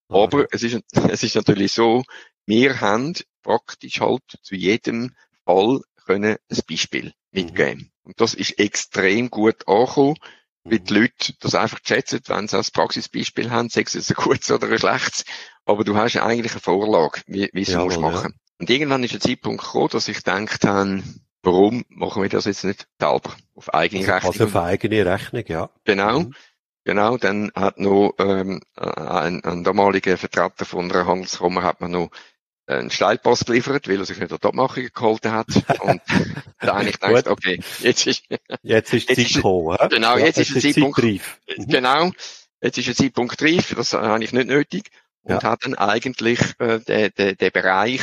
aber es ist, es ist natürlich so, wir haben praktisch halt zu jedem Fall können ein Beispiel mitgeben. Und das ist extrem gut angekommen, weil die Leute das einfach schätzen, wenn sie als Praxisbeispiel haben, sei es ein gutes oder ein schlechtes. Aber du hast ja eigentlich eine Vorlage, wie, wie sie Jawohl, musst machen. Und irgendwann ist der Zeitpunkt gekommen, dass ich gedacht habe, warum machen wir das jetzt nicht selber? Auf eigene Also Rechnung. auf eigene Rechnung, ja. Genau. Mhm. Genau, dann hat noch ähm, äh, ein, ein damaliger Vertreter von einer Handelskammer hat mir noch einen Steilpass geliefert, weil er sich nicht an die Abmachung gehalten hat. Und da habe ich gedacht, okay, jetzt ist, Jetzt ist die Jetzt Zeit ist- gekommen, genau, jetzt ist der die Zeitpunkt- Zeit reif. Mhm. genau, jetzt ist der Zeitpunkt reif, das habe ich nicht nötig. Und Ja. hat dann eigentlich äh, den, den, den Bereich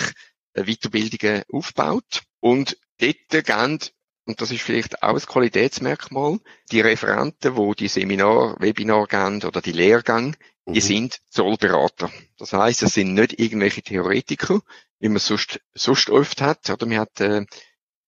äh, Weiterbildungen aufgebaut. Und dort gehen, und das ist vielleicht auch ein Qualitätsmerkmal, die Referenten, die die Seminar, Webinar geben oder die Lehrgänge, die Mhm. sind Zollberater. Das heißt, es sind nicht irgendwelche Theoretiker, wie man sonst, sonst oft hat. Oder man hat, äh,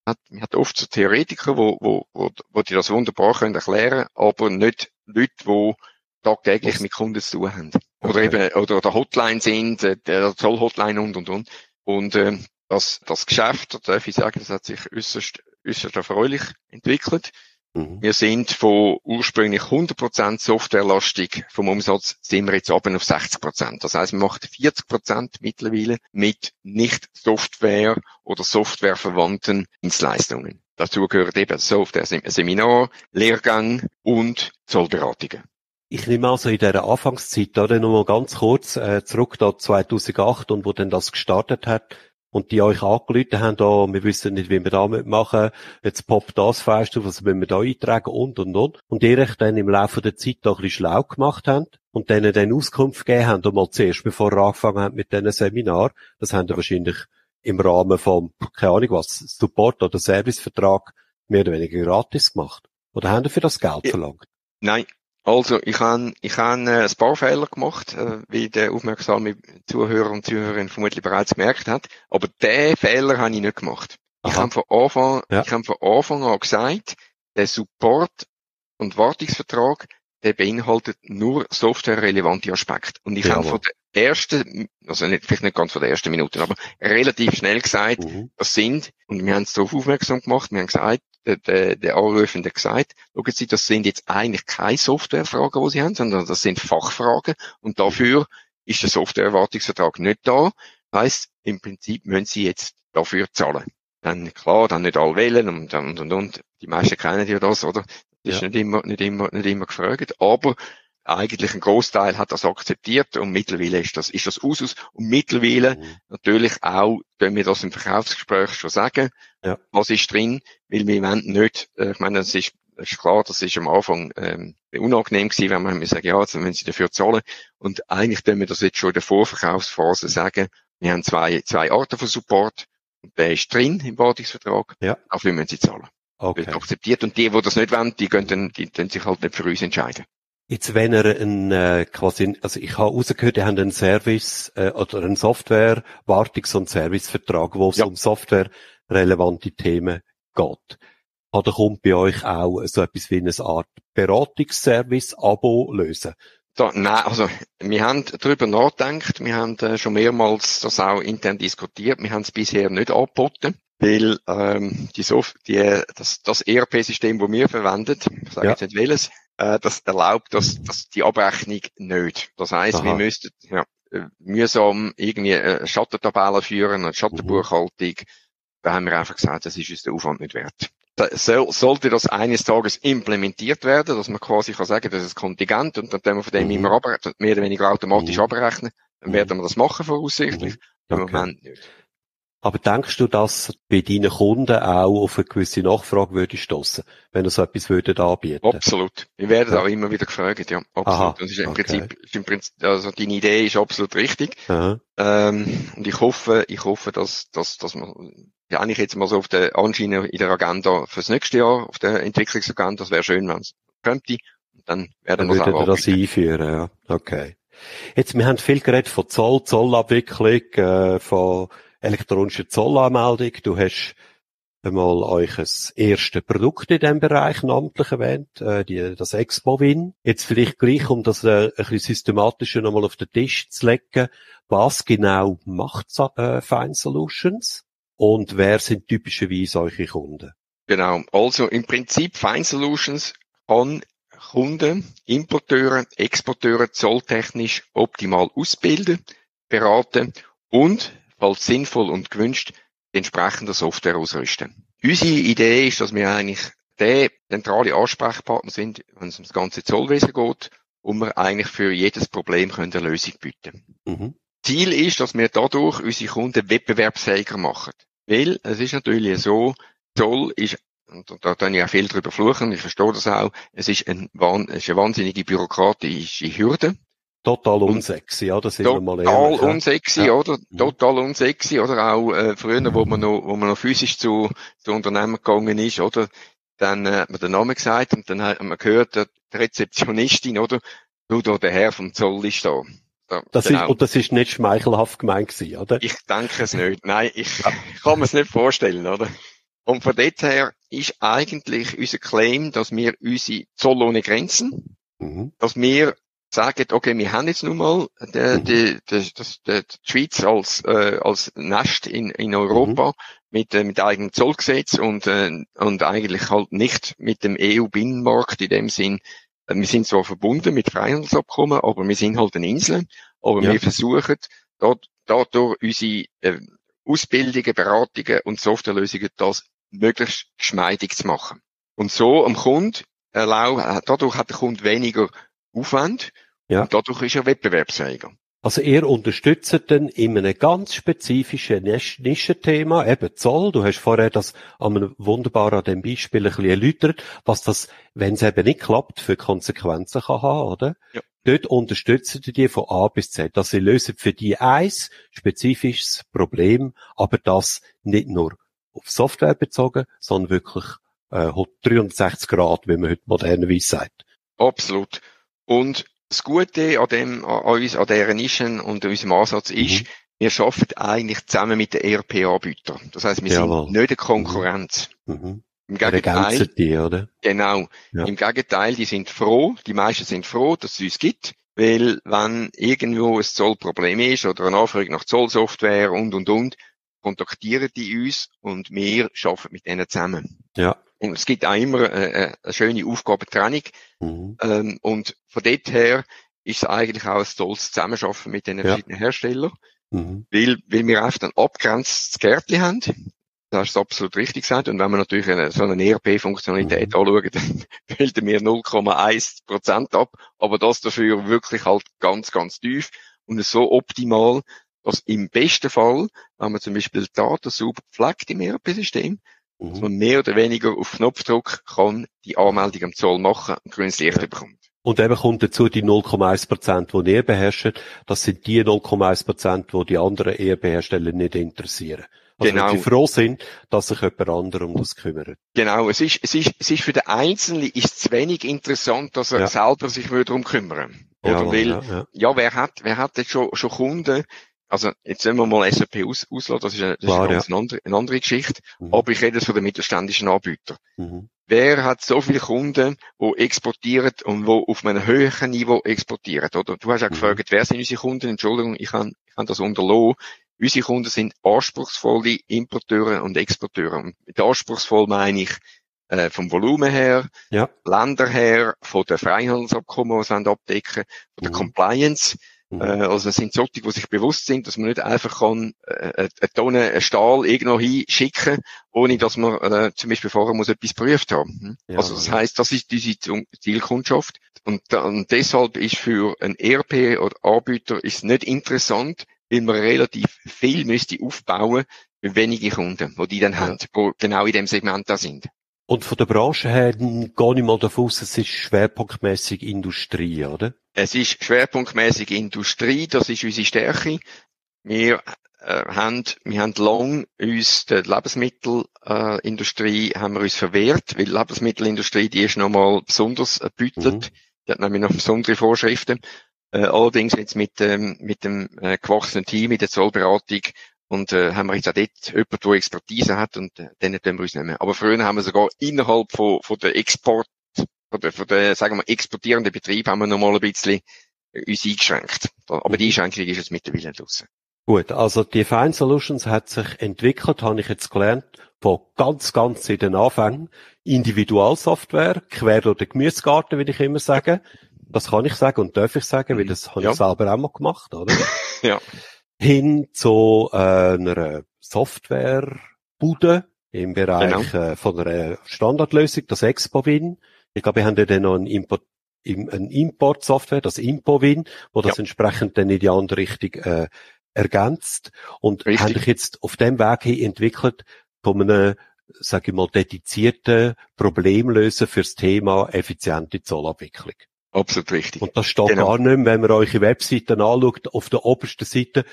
hat, man hat oft so Theoretiker, wo, wo, wo, wo die das wunderbar können erklären, aber nicht Leute, die tagtäglich Was- mit Kunden zu tun haben. Oder Okay. eben, oder der Hotline sind, äh, der Zollhotline und, und, und. Und, ähm, das, das Geschäft, da darf ich sagen, das hat sich äußerst, äußerst erfreulich entwickelt. Mhm. Wir sind von ursprünglich 100% softwarelastig vom Umsatz, sind wir jetzt oben auf 60%. Das heißt, wir machen 40% mittlerweile mit nicht Software oder softwareverwandten Dienstleistungen. Dazu gehört eben Software, Seminar, Lehrgang und Zollberatungen. Ich nehme also in dieser Anfangszeit, da noch mal ganz kurz äh, zurück da 2008 und wo denn das gestartet hat und die euch angerufen haben, da, wir wissen nicht, wie wir damit machen, jetzt poppt das fest auf, was müssen wir da eintragen und und und. Und ihr euch dann im Laufe der Zeit da ein bisschen schlau gemacht habt und denen dann Auskunft gegeben habt, und mal zuerst, bevor ihr angefangen habt mit diesen Seminar, das habt ihr wahrscheinlich im Rahmen vom, keine Ahnung was, Support oder Servicevertrag mehr oder weniger gratis gemacht. Oder habt ihr für das Geld verlangt? Nein. Also, ich habe ich han, äh, ein paar Fehler gemacht, äh, wie der aufmerksame Zuhörer und Zuhörerin vermutlich bereits gemerkt hat. Aber den Fehler habe ich nicht gemacht. Ich Aha. habe von Anfang, Ja. ich habe von Anfang an gesagt, der Support und Wartungsvertrag, der beinhaltet nur softwarerelevante Aspekte. Und ich habe Jawohl. von der ersten, also nicht, vielleicht nicht ganz von der ersten Minute, aber relativ schnell gesagt, Mhm. das sind, und wir haben es darauf aufmerksam gemacht, wir haben gesagt, der, der, Anrufende gesagt, schauen Sie, das sind jetzt eigentlich keine Softwarefragen, die Sie haben, sondern das sind Fachfragen und dafür ist der Softwareerwartungsvertrag nicht da. Heißt, im Prinzip müssen Sie jetzt dafür zahlen. Dann, klar, dann nicht alle wählen und, und, und, und. Die meisten kennen ja das, oder? Das ist Ja. nicht immer, nicht immer, nicht immer gefragt. Aber eigentlich ein Großteil hat das akzeptiert und mittlerweile ist das, ist das Usus. Und mittlerweile mhm. natürlich auch, können wir das im Verkaufsgespräch schon sagen, ja. was ist drin, weil wir wollen nicht, äh, ich meine, das ist, ist klar, das ist am Anfang ähm, unangenehm gewesen, wenn man sagen, ja, also wenn sie dafür zahlen. Und eigentlich können wir das jetzt schon in der Vorverkaufsphase sagen, wir haben zwei, zwei Arten von Support und der ist drin im Wartungsvertrag, ja. dafür müssen sie zahlen. Okay. Wird akzeptiert und die, die das nicht wollen, die können, dann, die können sich halt nicht für uns entscheiden. Jetzt, wenn er ein, äh, quasi, also ich habe rausgehört, ihr habt einen Service äh, oder einen Software-Wartungs- und Servicevertrag, wo es ja. um Software-relevante Themen geht. Oder kommt bei euch auch so etwas wie eine Art Beratungsservice-Abo lösen? Da, nein, also wir haben darüber nachgedacht, wir haben äh, schon mehrmals das auch intern diskutiert, wir haben es bisher nicht angeboten, weil ähm, die Soft die, das, das ERP-System, das wir verwenden, ich sage ja. jetzt nicht welches, äh, das erlaubt das, das die Abrechnung nicht. Das heißt, wir müssten ja, äh, mühsam irgendwie äh, Schattentabellen führen, eine Schattenbuchhaltung. Mhm. Da haben wir einfach gesagt, das ist uns der Aufwand nicht wert. Da soll, sollte das eines Tages implementiert werden, dass man quasi kann sagen, das ist Kontingent und dann können wir von dem mhm. immer abrechnen, mehr oder weniger automatisch mhm. abrechnen, dann werden wir das machen voraussichtlich. Mhm. Okay. Im Moment nicht. Aber denkst du, dass bei deinen Kunden auch auf eine gewisse Nachfrage würde stoßen, wenn er so etwas würde anbieten? Absolut. Wir werden ja. auch immer wieder gefragt, ja. Absolut. Aha, das ist im okay. Prinzip, ist im Prinzip, also deine Idee ist absolut richtig. Ähm, und ich hoffe, ich hoffe, dass, dass, dass man, ja, eigentlich jetzt mal so auf der Anschiene in der Agenda fürs nächste Jahr, auf der Entwicklungsagenda, das wäre schön, wenn es könnte. Und dann werden wir das auch das einführen, ja. Okay. Jetzt, wir haben viel geredet von Zoll, Zollabwicklung, äh, von elektronische Zollanmeldung. Du hast einmal euch ein erste Produkt in diesem Bereich namentlich erwähnt, äh, die, das Expo-Win. Jetzt vielleicht gleich, um das äh, ein bisschen systematischer nochmal auf den Tisch zu legen. Was genau macht äh, Fine Solutions und wer sind typischerweise eure Kunden? Genau, also im Prinzip Fine Solutions kann Kunden, Importeure, Exporteure zolltechnisch optimal ausbilden, beraten und falls sinnvoll und gewünscht, die entsprechende Software ausrüsten. Unsere Idee ist, dass wir eigentlich der zentrale Ansprechpartner sind, wenn es ums ganze Zollwesen geht, und wir eigentlich für jedes Problem können eine Lösung bieten. Mhm. Ziel ist, dass wir dadurch unsere Kunden wettbewerbsfähiger machen. Weil es ist natürlich so, Zoll ist, und da kann ich auch viel drüber fluchen, ich verstehe das auch, es ist, ein, es ist eine wahnsinnige bürokratische Hürde. Total unsexy, oder? Sind wir mal ehrlich, Total unsexy, ja. oder? Mhm. Total unsexy, oder? Auch äh, früher, wo man noch, wo man noch physisch zu, zu Unternehmen gegangen ist, oder? Dann äh, hat man den Namen gesagt und dann hat man gehört, die Rezeptionistin, oder? Du, da, der Herr vom Zoll ist da. da das genau. ist, und das ist nicht schmeichelhaft gemeint gewesen, oder? Ich denke es nicht. Nein, ich ja. kann mir es nicht vorstellen, oder? Und von dort her ist eigentlich unser Claim, dass wir unsere Zoll ohne Grenzen, mhm. dass wir sagen, okay, wir haben jetzt nun mal die, die, die, das, die, die Schweiz als, äh, als Nest in, in Europa mhm. mit, äh, mit eigenem Zollgesetz und, äh, und eigentlich halt nicht mit dem EU-Binnenmarkt in dem Sinn. Äh, wir sind zwar verbunden mit Freihandelsabkommen, aber wir sind halt eine Insel. Aber ja. wir versuchen dort, dadurch unsere äh, Ausbildungen, Beratungen und Softwarelösungen das möglichst geschmeidig zu machen. Und so am Kunden erlaubt, dadurch hat der Kunde weniger Aufwand ja. und dadurch ist er wettbewerbsfähiger. Also ihr unterstützt dann in einem ganz spezifischen Nischenthema, eben Zoll. Du hast vorher das an wunderbar an dem Beispiel ein bisschen erläutert, was das, wenn es eben nicht klappt, für Konsequenzen kann haben, oder? Ja. Dort unterstützen die die von A bis Z. Also sie lösen für die ein spezifisches Problem, aber das nicht nur auf Software bezogen, sondern wirklich äh, 360 Grad, wie man heute modernerweise sagt. Absolut. Und das Gute an dem, an uns, an dieser Nischen und unserem Ansatz ist, mhm. wir arbeiten eigentlich zusammen mit den ERP-Anbietern. Das heißt, wir Jawohl. sind nicht eine Konkurrenz. Mhm. mhm. Im Gegenteil. Die, oder? Genau. Ja. Im Gegenteil, die sind froh, die meisten sind froh, dass es uns gibt. Weil, wenn irgendwo ein Zollproblem ist oder eine Anfrage nach Zollsoftware und, und, und, kontaktieren die uns und wir arbeiten mit denen zusammen. Ja. Und es gibt auch immer eine, äh, äh, eine schöne Aufgabentrennung. Mhm. Ähm, und von dort her ist es eigentlich auch ein tolles Zusammenarbeiten mit den ja. verschiedenen Herstellern. Mhm. Weil, weil wir einfach ein abgrenztes Gärtchen haben. Das hast du absolut richtig gesagt. Und wenn wir natürlich eine, so eine ERP-Funktionalität Mhm. anschauen, dann bilden wir 0,1 Prozent ab. Aber das dafür wirklich halt ganz, ganz tief und so optimal, dass im besten Fall, wenn man zum Beispiel Daten sauber pflegt im ERP-System, dass Mhm. man mehr oder weniger auf Knopfdruck kann die Anmeldung am Zoll machen und grünes Licht Ja. bekommt. Und eben kommt dazu die 0,1 Prozent, die ihr beherrscht. Das sind die 0,1 Prozent, die die anderen ERP-Hersteller nicht interessieren. Also Genau. wenn sie froh sind, dass sich jemand anderes um das kümmert. Genau, es ist, es ist, es ist für den Einzelnen ist es zu wenig interessant, dass er Ja. selber sich würde darum kümmern. Oder Ja, weil, ja, ja. ja, wer hat, wer hat jetzt schon, schon Kunden? Also, jetzt sollen wir mal SAP aus, auslassen, das ist, eine, das Klar, ist eine, ganz andere, eine andere Geschichte. Mhm. Aber ich rede jetzt von den mittelständischen Anbietern. Mhm. Wer hat so viele Kunden, die exportieren und die auf einem höheren Niveau exportieren, oder? Du hast ja Mhm. gefragt, wer sind unsere Kunden? Entschuldigung, ich kann, ich kann das unterlassen. Unsere Kunden sind anspruchsvolle Importeure und Exporteure. Und mit anspruchsvoll meine ich, äh, vom Volumen her, Ja. Länder her, von den Freihandelsabkommen, die sie abdecken, von der Mhm. Compliance. Mhm. Äh, also es sind solche, die sich bewusst sind, dass man nicht einfach kann, äh, eine Tonne einen Stahl irgendwo hinschicken, ohne dass man äh, zum Beispiel vorher muss etwas geprüft haben. Hm? Ja, also das ja. heißt, das ist diese Zu- Zielkundschaft. Und, da- und deshalb ist für ein ERP oder Anbieter ist nicht interessant, weil man relativ viel müsste aufbauen für wenige Kunden, die die dann Ja. haben, die genau in dem Segment da sind. Und von der Branche her gehe ich mal davon aus, es ist schwerpunktmäßig Industrie, oder? Es ist schwerpunktmäßig Industrie, das ist unsere Stärke. Wir äh, haben, wir haben lang uns der Lebensmittelindustrie äh, haben wir uns verwehrt, weil die Lebensmittelindustrie, die ist nochmal besonders äh, bütet. Mhm. Die hat nämlich noch besondere Vorschriften. Äh, allerdings jetzt mit, ähm, mit dem äh, gewachsenen Team in der Zollberatung und äh, haben wir jetzt auch dort jemanden, der Expertise hat und äh, denen tun wir uns nehmen. Aber früher haben wir sogar innerhalb von, von der Export, von der, von der, sagen wir, exportierenden Betrieb haben wir noch mal ein bisschen äh, uns eingeschränkt. Aber die Mhm. Einschränkung ist jetzt mittlerweile draussen. Gut, also die Fine Solutions hat sich entwickelt, habe ich jetzt gelernt, von ganz, ganz in den Anfängen. Individualsoftware, quer durch den Gemüsegarten, will ich immer sagen. Das kann ich sagen und darf ich sagen, weil das habe Ja. ich selber auch mal gemacht, oder? Ja. Hin zu äh, einer Softwarebude im Bereich Genau. äh, von einer Standardlösung, das Expowin. Ich glaube, wir haben ja dann noch einen Import, im- eine Import-Software, das Impowin, wo das entsprechend dann in die andere Richtung äh, ergänzt und Richtig. haben sich jetzt auf dem Weg hin entwickelt von einem, sage ich mal, dedizierten Problemlöser fürs Thema effiziente Zollabwicklung. Absolut richtig. Und das steht Genau. gar nicht mehr, wenn man eure Webseiten anschaut, auf der obersten Seite,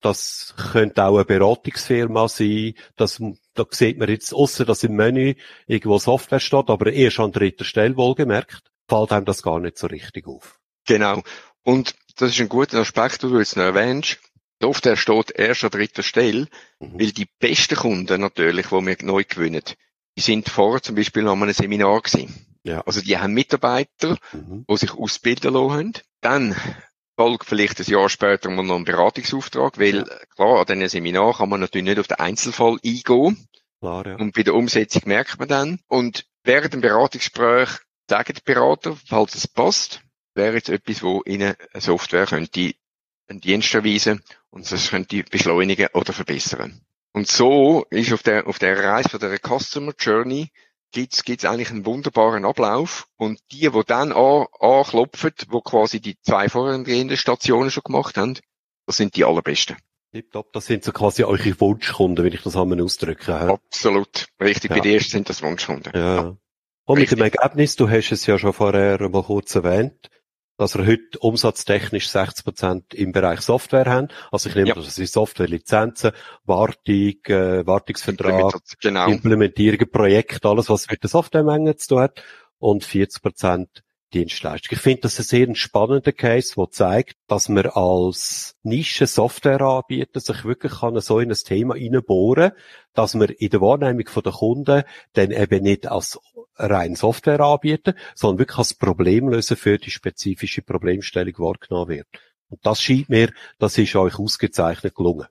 das könnte auch eine Beratungsfirma sein, das, da sieht man jetzt, außer dass im Menü irgendwo Software steht, aber erst an dritter Stelle wohlgemerkt, fällt einem das gar nicht so richtig auf. Genau. Und das ist ein guter Aspekt, den du jetzt noch erwähnst. Software steht erst an dritter Stelle, Mhm. weil die besten Kunden natürlich, die wir neu gewinnen, die sind vorher zum Beispiel an einem Seminar gewesen. Ja. Also die haben Mitarbeiter, Mhm. die sich ausbilden lassen. Dann folgt vielleicht ein Jahr später mal noch ein Beratungsauftrag, weil Ja. äh, klar, an diesem Seminar kann man natürlich nicht auf den Einzelfall eingehen. Klar, ja. Und bei der Umsetzung merkt man dann. Und während dem Beratungsgespräch sagen die Berater, falls es passt, wäre jetzt etwas, wo Ihnen eine Software könnte einen Dienst erweisen und das könnte beschleunigen oder verbessern. Und so ist auf der, auf der Reise von der Customer Journey gibt's, gibt's eigentlich einen wunderbaren Ablauf. Und die, die dann an, anklopfen, wo quasi die zwei vorhergehenden Stationen schon gemacht haben, das sind die allerbesten. Tipptopp, das sind so quasi eure Wunschkunden, wenn ich das einmal ausdrücken hä? Absolut. Richtig. Ja. Bei ersten sind das Wunschkunden. Ja. Und mit dem Richtig. Ergebnis, du hast es ja schon vorher mal kurz erwähnt, dass wir heute umsatztechnisch 60% im Bereich Software haben. Also ich nehme Ja. das sind Softwarelizenzen, Wartung, äh, Wartungsvertrag, Genau. Implementierung, Projekt, alles, was mit der Softwaremenge zu tun hat. Und 40% Dienstleistung. Ich finde das ein sehr spannender Case, der zeigt, dass man als Nische-Softwareanbieter sich wirklich kann so in ein Thema hineinbohren dass man in der Wahrnehmung der Kunden dann eben nicht als rein Softwareanbieter, sondern wirklich als Problemlöser für die spezifische Problemstellung wahrgenommen wird. Und das scheint mir, das ist euch ausgezeichnet gelungen.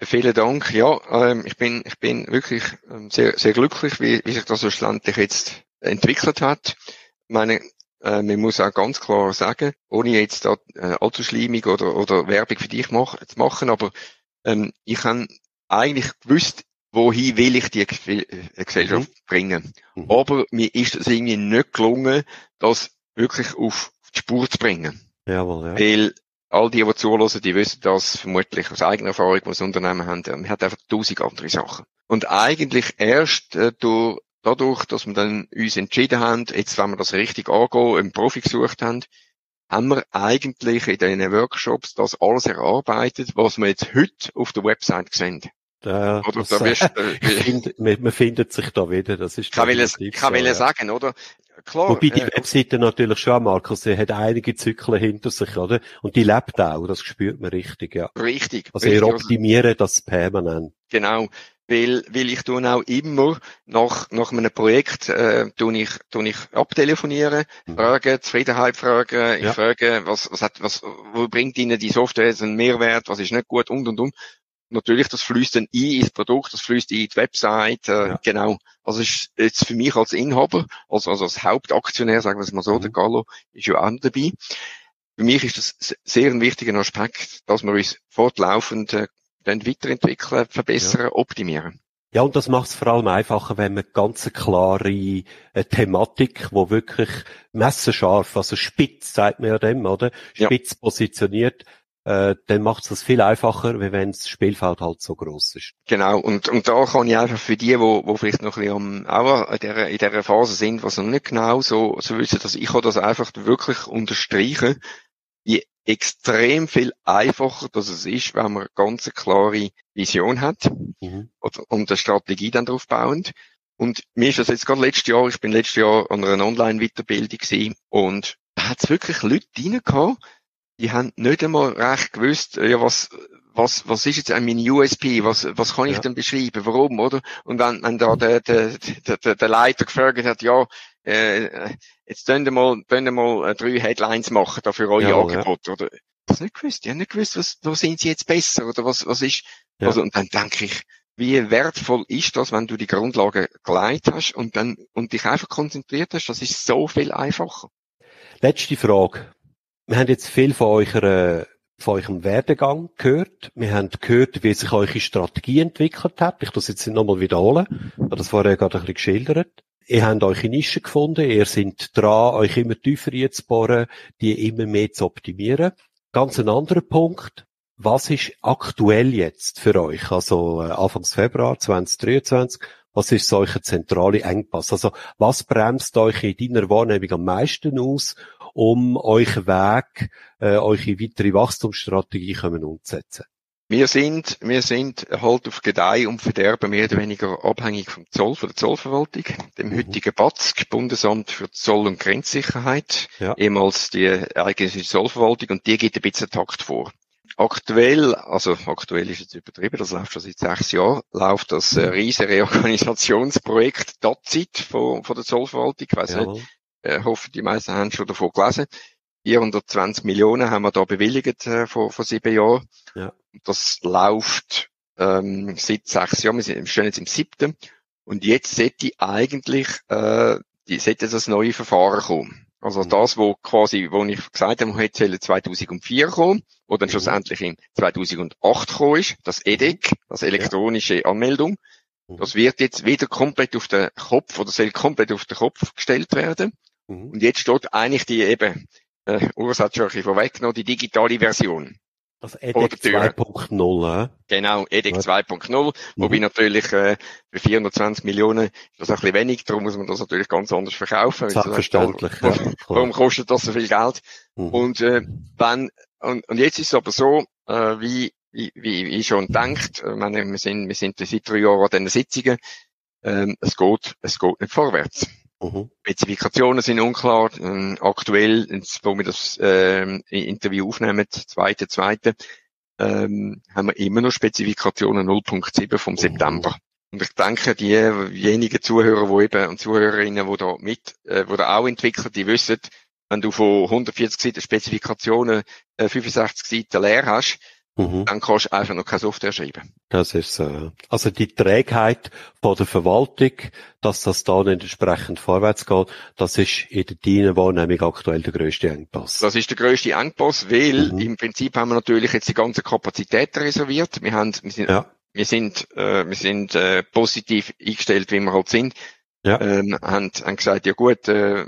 Vielen Dank. Ja, ähm, ich bin, ich bin wirklich ähm, sehr, sehr glücklich, wie, wie sich das so schlussendlich jetzt entwickelt hat. Meine, äh, man muss auch ganz klar sagen, ohne jetzt da äh, allzu schleimig oder, oder Werbung für dich mach, zu machen, aber ähm, ich habe eigentlich gewusst, wohin will ich die äh, Gesellschaft mhm. bringen. Mhm. Aber mir ist es irgendwie nicht gelungen, das wirklich auf die Spur zu bringen. Jawohl, ja. Weil all die, die zuhören, die wissen das vermutlich aus eigener Erfahrung, die das Unternehmen haben. Man hat einfach tausend andere Sachen. Und eigentlich erst äh, durch, dadurch, dass wir dann uns entschieden haben, jetzt wenn wir das richtig angehen, einen Profi gesucht haben, haben wir eigentlich in diesen Workshops das alles erarbeitet, was wir jetzt heute auf der Website sehen. Ja, oder da wirst, äh, find, man, man, findet sich da wieder, das ist kann kann will ja. sagen, oder? Klar, Wobei die äh, Webseite natürlich schon, Markus, sie hat einige Zyklen hinter sich, oder? Und die lebt auch, das spürt man richtig, ja. Richtig. Also richtig, ihr optimiert das permanent. Genau. Weil, weil ich tue auch immer nach, nach einem Projekt, äh, tue ich, tue ich abtelefonieren, mhm. frage, Zufriedenheit fragen, ich ja. frage, was, was hat, was, wo bringt Ihnen die Software einen Mehrwert, was ist nicht gut und und und natürlich, das fließt dann ein ins Produkt, das fließt ein in die Website, äh, ja. genau. Also ist jetzt für mich als Inhaber, also, also als Hauptaktionär, sagen wir es mal so, mhm. der Gallo ist ja auch dabei. Für mich ist das sehr ein wichtiger Aspekt, dass wir uns fortlaufend äh, dann weiterentwickeln, verbessern, ja. optimieren. Ja, und das macht es vor allem einfacher, wenn man ganz klare äh, Thematik, wo wirklich messerscharf, also spitz, sagt man ja dem, oder? Spitz ja. positioniert, äh, dann macht es das viel einfacher, wie wenn das Spielfeld halt so groß ist. Genau, und, und da kann ich einfach für die, wo, wo vielleicht noch ein bisschen am, auch in dieser, in dieser Phase sind, was noch nicht genau so, so wissen, dass ich kann das einfach wirklich unterstreichen, extrem viel einfacher das es ist, wenn man eine ganz klare Vision hat mhm. und eine Strategie dann darauf bauend. Und mir ist das jetzt gerade letztes Jahr, ich bin letztes Jahr an einer Online-Weiterbildung gewesen und da hat es wirklich Leute gehabt, die haben nicht einmal recht gewusst, ja, was, was, was ist jetzt mein USP, was, was kann ich ja. denn beschreiben, warum, oder? Und wenn, wenn da der, der, der, der Leiter gefragt hat, ja, äh, jetzt können wir mal, können wir mal äh, drei Headlines machen da für euer ja, Angebot, ja. oder? Das nicht gewusst, die haben nicht gewusst, was, wo sind sie jetzt besser, oder was, was ist, ja. also, und dann denke ich, wie wertvoll ist das, wenn du die Grundlagen geleitet hast und dann, und dich einfach konzentriert hast, das ist so viel einfacher. Letzte Frage wir haben jetzt viel von eurer von eurem Werdegang gehört. Wir haben gehört, wie sich eure Strategie entwickelt hat. Ich das jetzt nicht nochmal wiederholen. Ich habe das vorher gerade ein bisschen geschildert. Ihr habt eure Nische gefunden. Ihr seid dran, euch immer tiefer einzubohren, die immer mehr zu optimieren. Ganz ein anderer Punkt. Was ist aktuell jetzt für euch? Also, äh, Anfangs Februar 2023. Was ist so euer zentrale Engpass? Also, was bremst euch in deiner Wahrnehmung am meisten aus um euch Weg, äh, eure weitere Wachstumsstrategie können umzusetzen? Wir sind, wir sind halt auf Gedeih und Verderben mehr oder weniger abhängig vom Zoll, von der Zollverwaltung, dem mhm. heutigen BATSK, Bundesamt für Zoll- und Grenzsicherheit, ja. ehemals die eigentliche Zollverwaltung, und die geht ein bisschen Takt vor. Aktuell, also aktuell ist jetzt übertrieben, das läuft schon seit sechs Jahren, läuft das äh, riesige Reorganisationsprojekt DATZIT von, von der Zollverwaltung. Ich weiss ja. nicht, äh, hoffe, die meisten haben schon davon gelesen. 420 Millionen haben wir da bewilligt äh, vor, vor sieben Jahren. Ja. Das läuft ähm, seit sechs Jahren. Wir stehen jetzt im siebten. Und jetzt sollte eigentlich äh, die, sollte das neue Verfahren kommen. Also mhm. das, wo quasi, wo ich gesagt habe, hätte 2004 kommen, wo dann mhm. schlussendlich in 2008 gekommen ist, das EDEC, das elektronische ja. Anmeldung. Mhm. Das wird jetzt wieder komplett auf den Kopf oder soll komplett auf den Kopf gestellt werden. Mhm. Und jetzt steht eigentlich die eben, äh, Urs hat schon ein bisschen vorweggenommen, die digitale Version. Das EDEC 2.0, äh? Genau, EDEC ja. 2.0, mhm. wobei natürlich äh, für 420 Millionen ist das ein bisschen wenig, darum muss man das natürlich ganz anders verkaufen. Selbstverständlich. Ja, warum kostet das so viel Geld? Mhm. Und äh, wenn und, und jetzt ist es aber so, äh, wie, wie, wie schon denkt, äh, meine, wir sind, wir sind seit drei Jahren an diesen Sitzungen, ähm, es geht, es geht nicht vorwärts. Mhm. Spezifikationen sind unklar. Ähm, aktuell, wo wir das ähm, Interview aufnehmen, zweite, zweite, ähm, haben wir immer noch Spezifikationen 0.7 vom mhm. September. Und ich denke, diejenigen Zuhörer, die eben, und Zuhörerinnen, die da mit, äh, die da auch entwickeln, die wissen, wenn du von 140 Seiten Spezifikationen äh, 65 Seiten leer hast, Mhm. Dann kannst du einfach noch keine Software schreiben. Das ist so. Also die Trägheit von der Verwaltung, dass das da nicht entsprechend vorwärts geht, das ist in der nämlich aktuell der grösste Engpass. Das ist der grösste Engpass, weil mhm. im Prinzip haben wir natürlich jetzt die ganze Kapazität reserviert. Wir haben, wir sind, ja. wir sind, äh, wir sind äh, positiv eingestellt, wie wir halt sind. Ja. Ähm, haben, haben gesagt, ja gut, äh,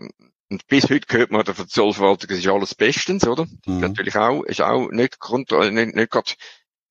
und bis heute gehört man von der Zollverwaltung, es ist alles bestens, oder? Mhm. Natürlich auch, ist auch nicht, nicht, nicht gerade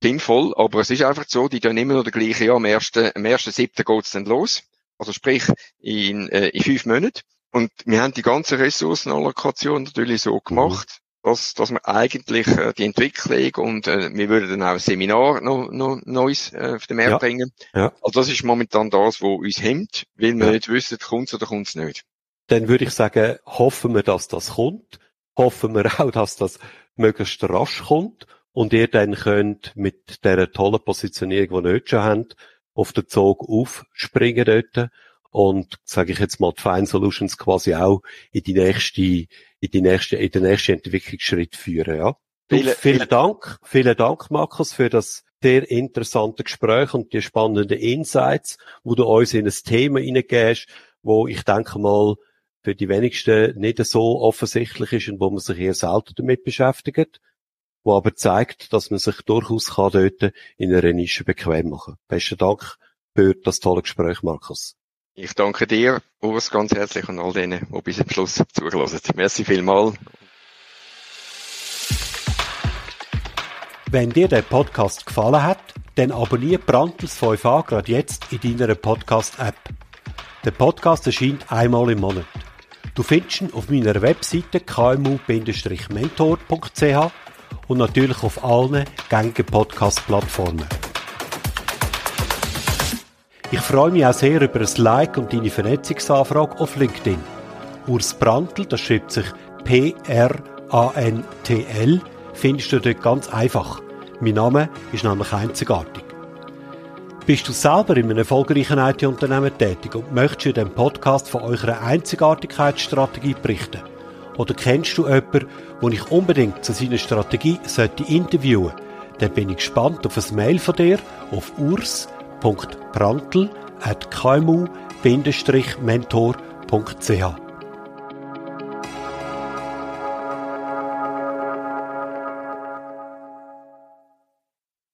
sinnvoll, aber es ist einfach so, die tun immer noch der gleiche Jahr, am ersten, am ersten siebten geht's dann los. Also sprich, in, äh, in fünf Monaten. Und wir haben die ganze Ressourcenallokation natürlich so gemacht, mhm. dass, dass wir eigentlich äh, die Entwicklung und äh, wir würden dann auch ein Seminar noch, noch Neues äh, auf den Markt ja. bringen. Ja. Also das ist momentan das, was uns hemmt, weil wir ja. nicht wissen, kommt's oder kommt's nicht. Dann würde ich sagen, hoffen wir, dass das kommt. Hoffen wir auch, dass das möglichst rasch kommt und ihr dann könnt mit der tollen Positionierung, die ihr heute schon habt, auf den Zug aufspringen dort und, sage ich jetzt mal, die Fine Solutions quasi auch in die nächste, in die nächste, in den nächsten Entwicklungsschritt führen, ja. Vielen, vielen Dank, vielen Dank, Markus, für das sehr interessante Gespräch und die spannenden Insights, wo du uns in ein Thema hineingehst, wo ich denke mal, für die wenigsten nicht so offensichtlich ist und wo man sich eher selten damit beschäftigt wo aber zeigt, dass man sich durchaus kann dort in einer Nische bequem machen. Besten Dank für das tolle Gespräch, Markus. Ich danke dir, Urs, ganz herzlich und all denen, die bis zum Schluss zugelassen haben. Merci vielmal. Wenn dir der Podcast gefallen hat, dann abonniere Brandtels 5a gerade jetzt in deiner Podcast-App. Der Podcast erscheint einmal im Monat. Du findest ihn auf meiner Webseite kmu-mentor.ch und natürlich auf allen gängigen Podcast-Plattformen. Ich freue mich auch sehr über ein Like und deine Vernetzungsanfrage auf LinkedIn. Urs Brandl, das schreibt sich P-R-A-N-T-L, findest du dort ganz einfach. Mein Name ist nämlich einzigartig. Bist du selber in einem erfolgreichen IT-Unternehmen tätig und möchtest in diesem Podcast von eurer Einzigartigkeitsstrategie berichten? Oder kennst du jemanden, den ich unbedingt zu seiner Strategie sollte interviewen sollte? Dann bin ich gespannt auf ein Mail von dir auf urs.brandl.kmu-mentor.ch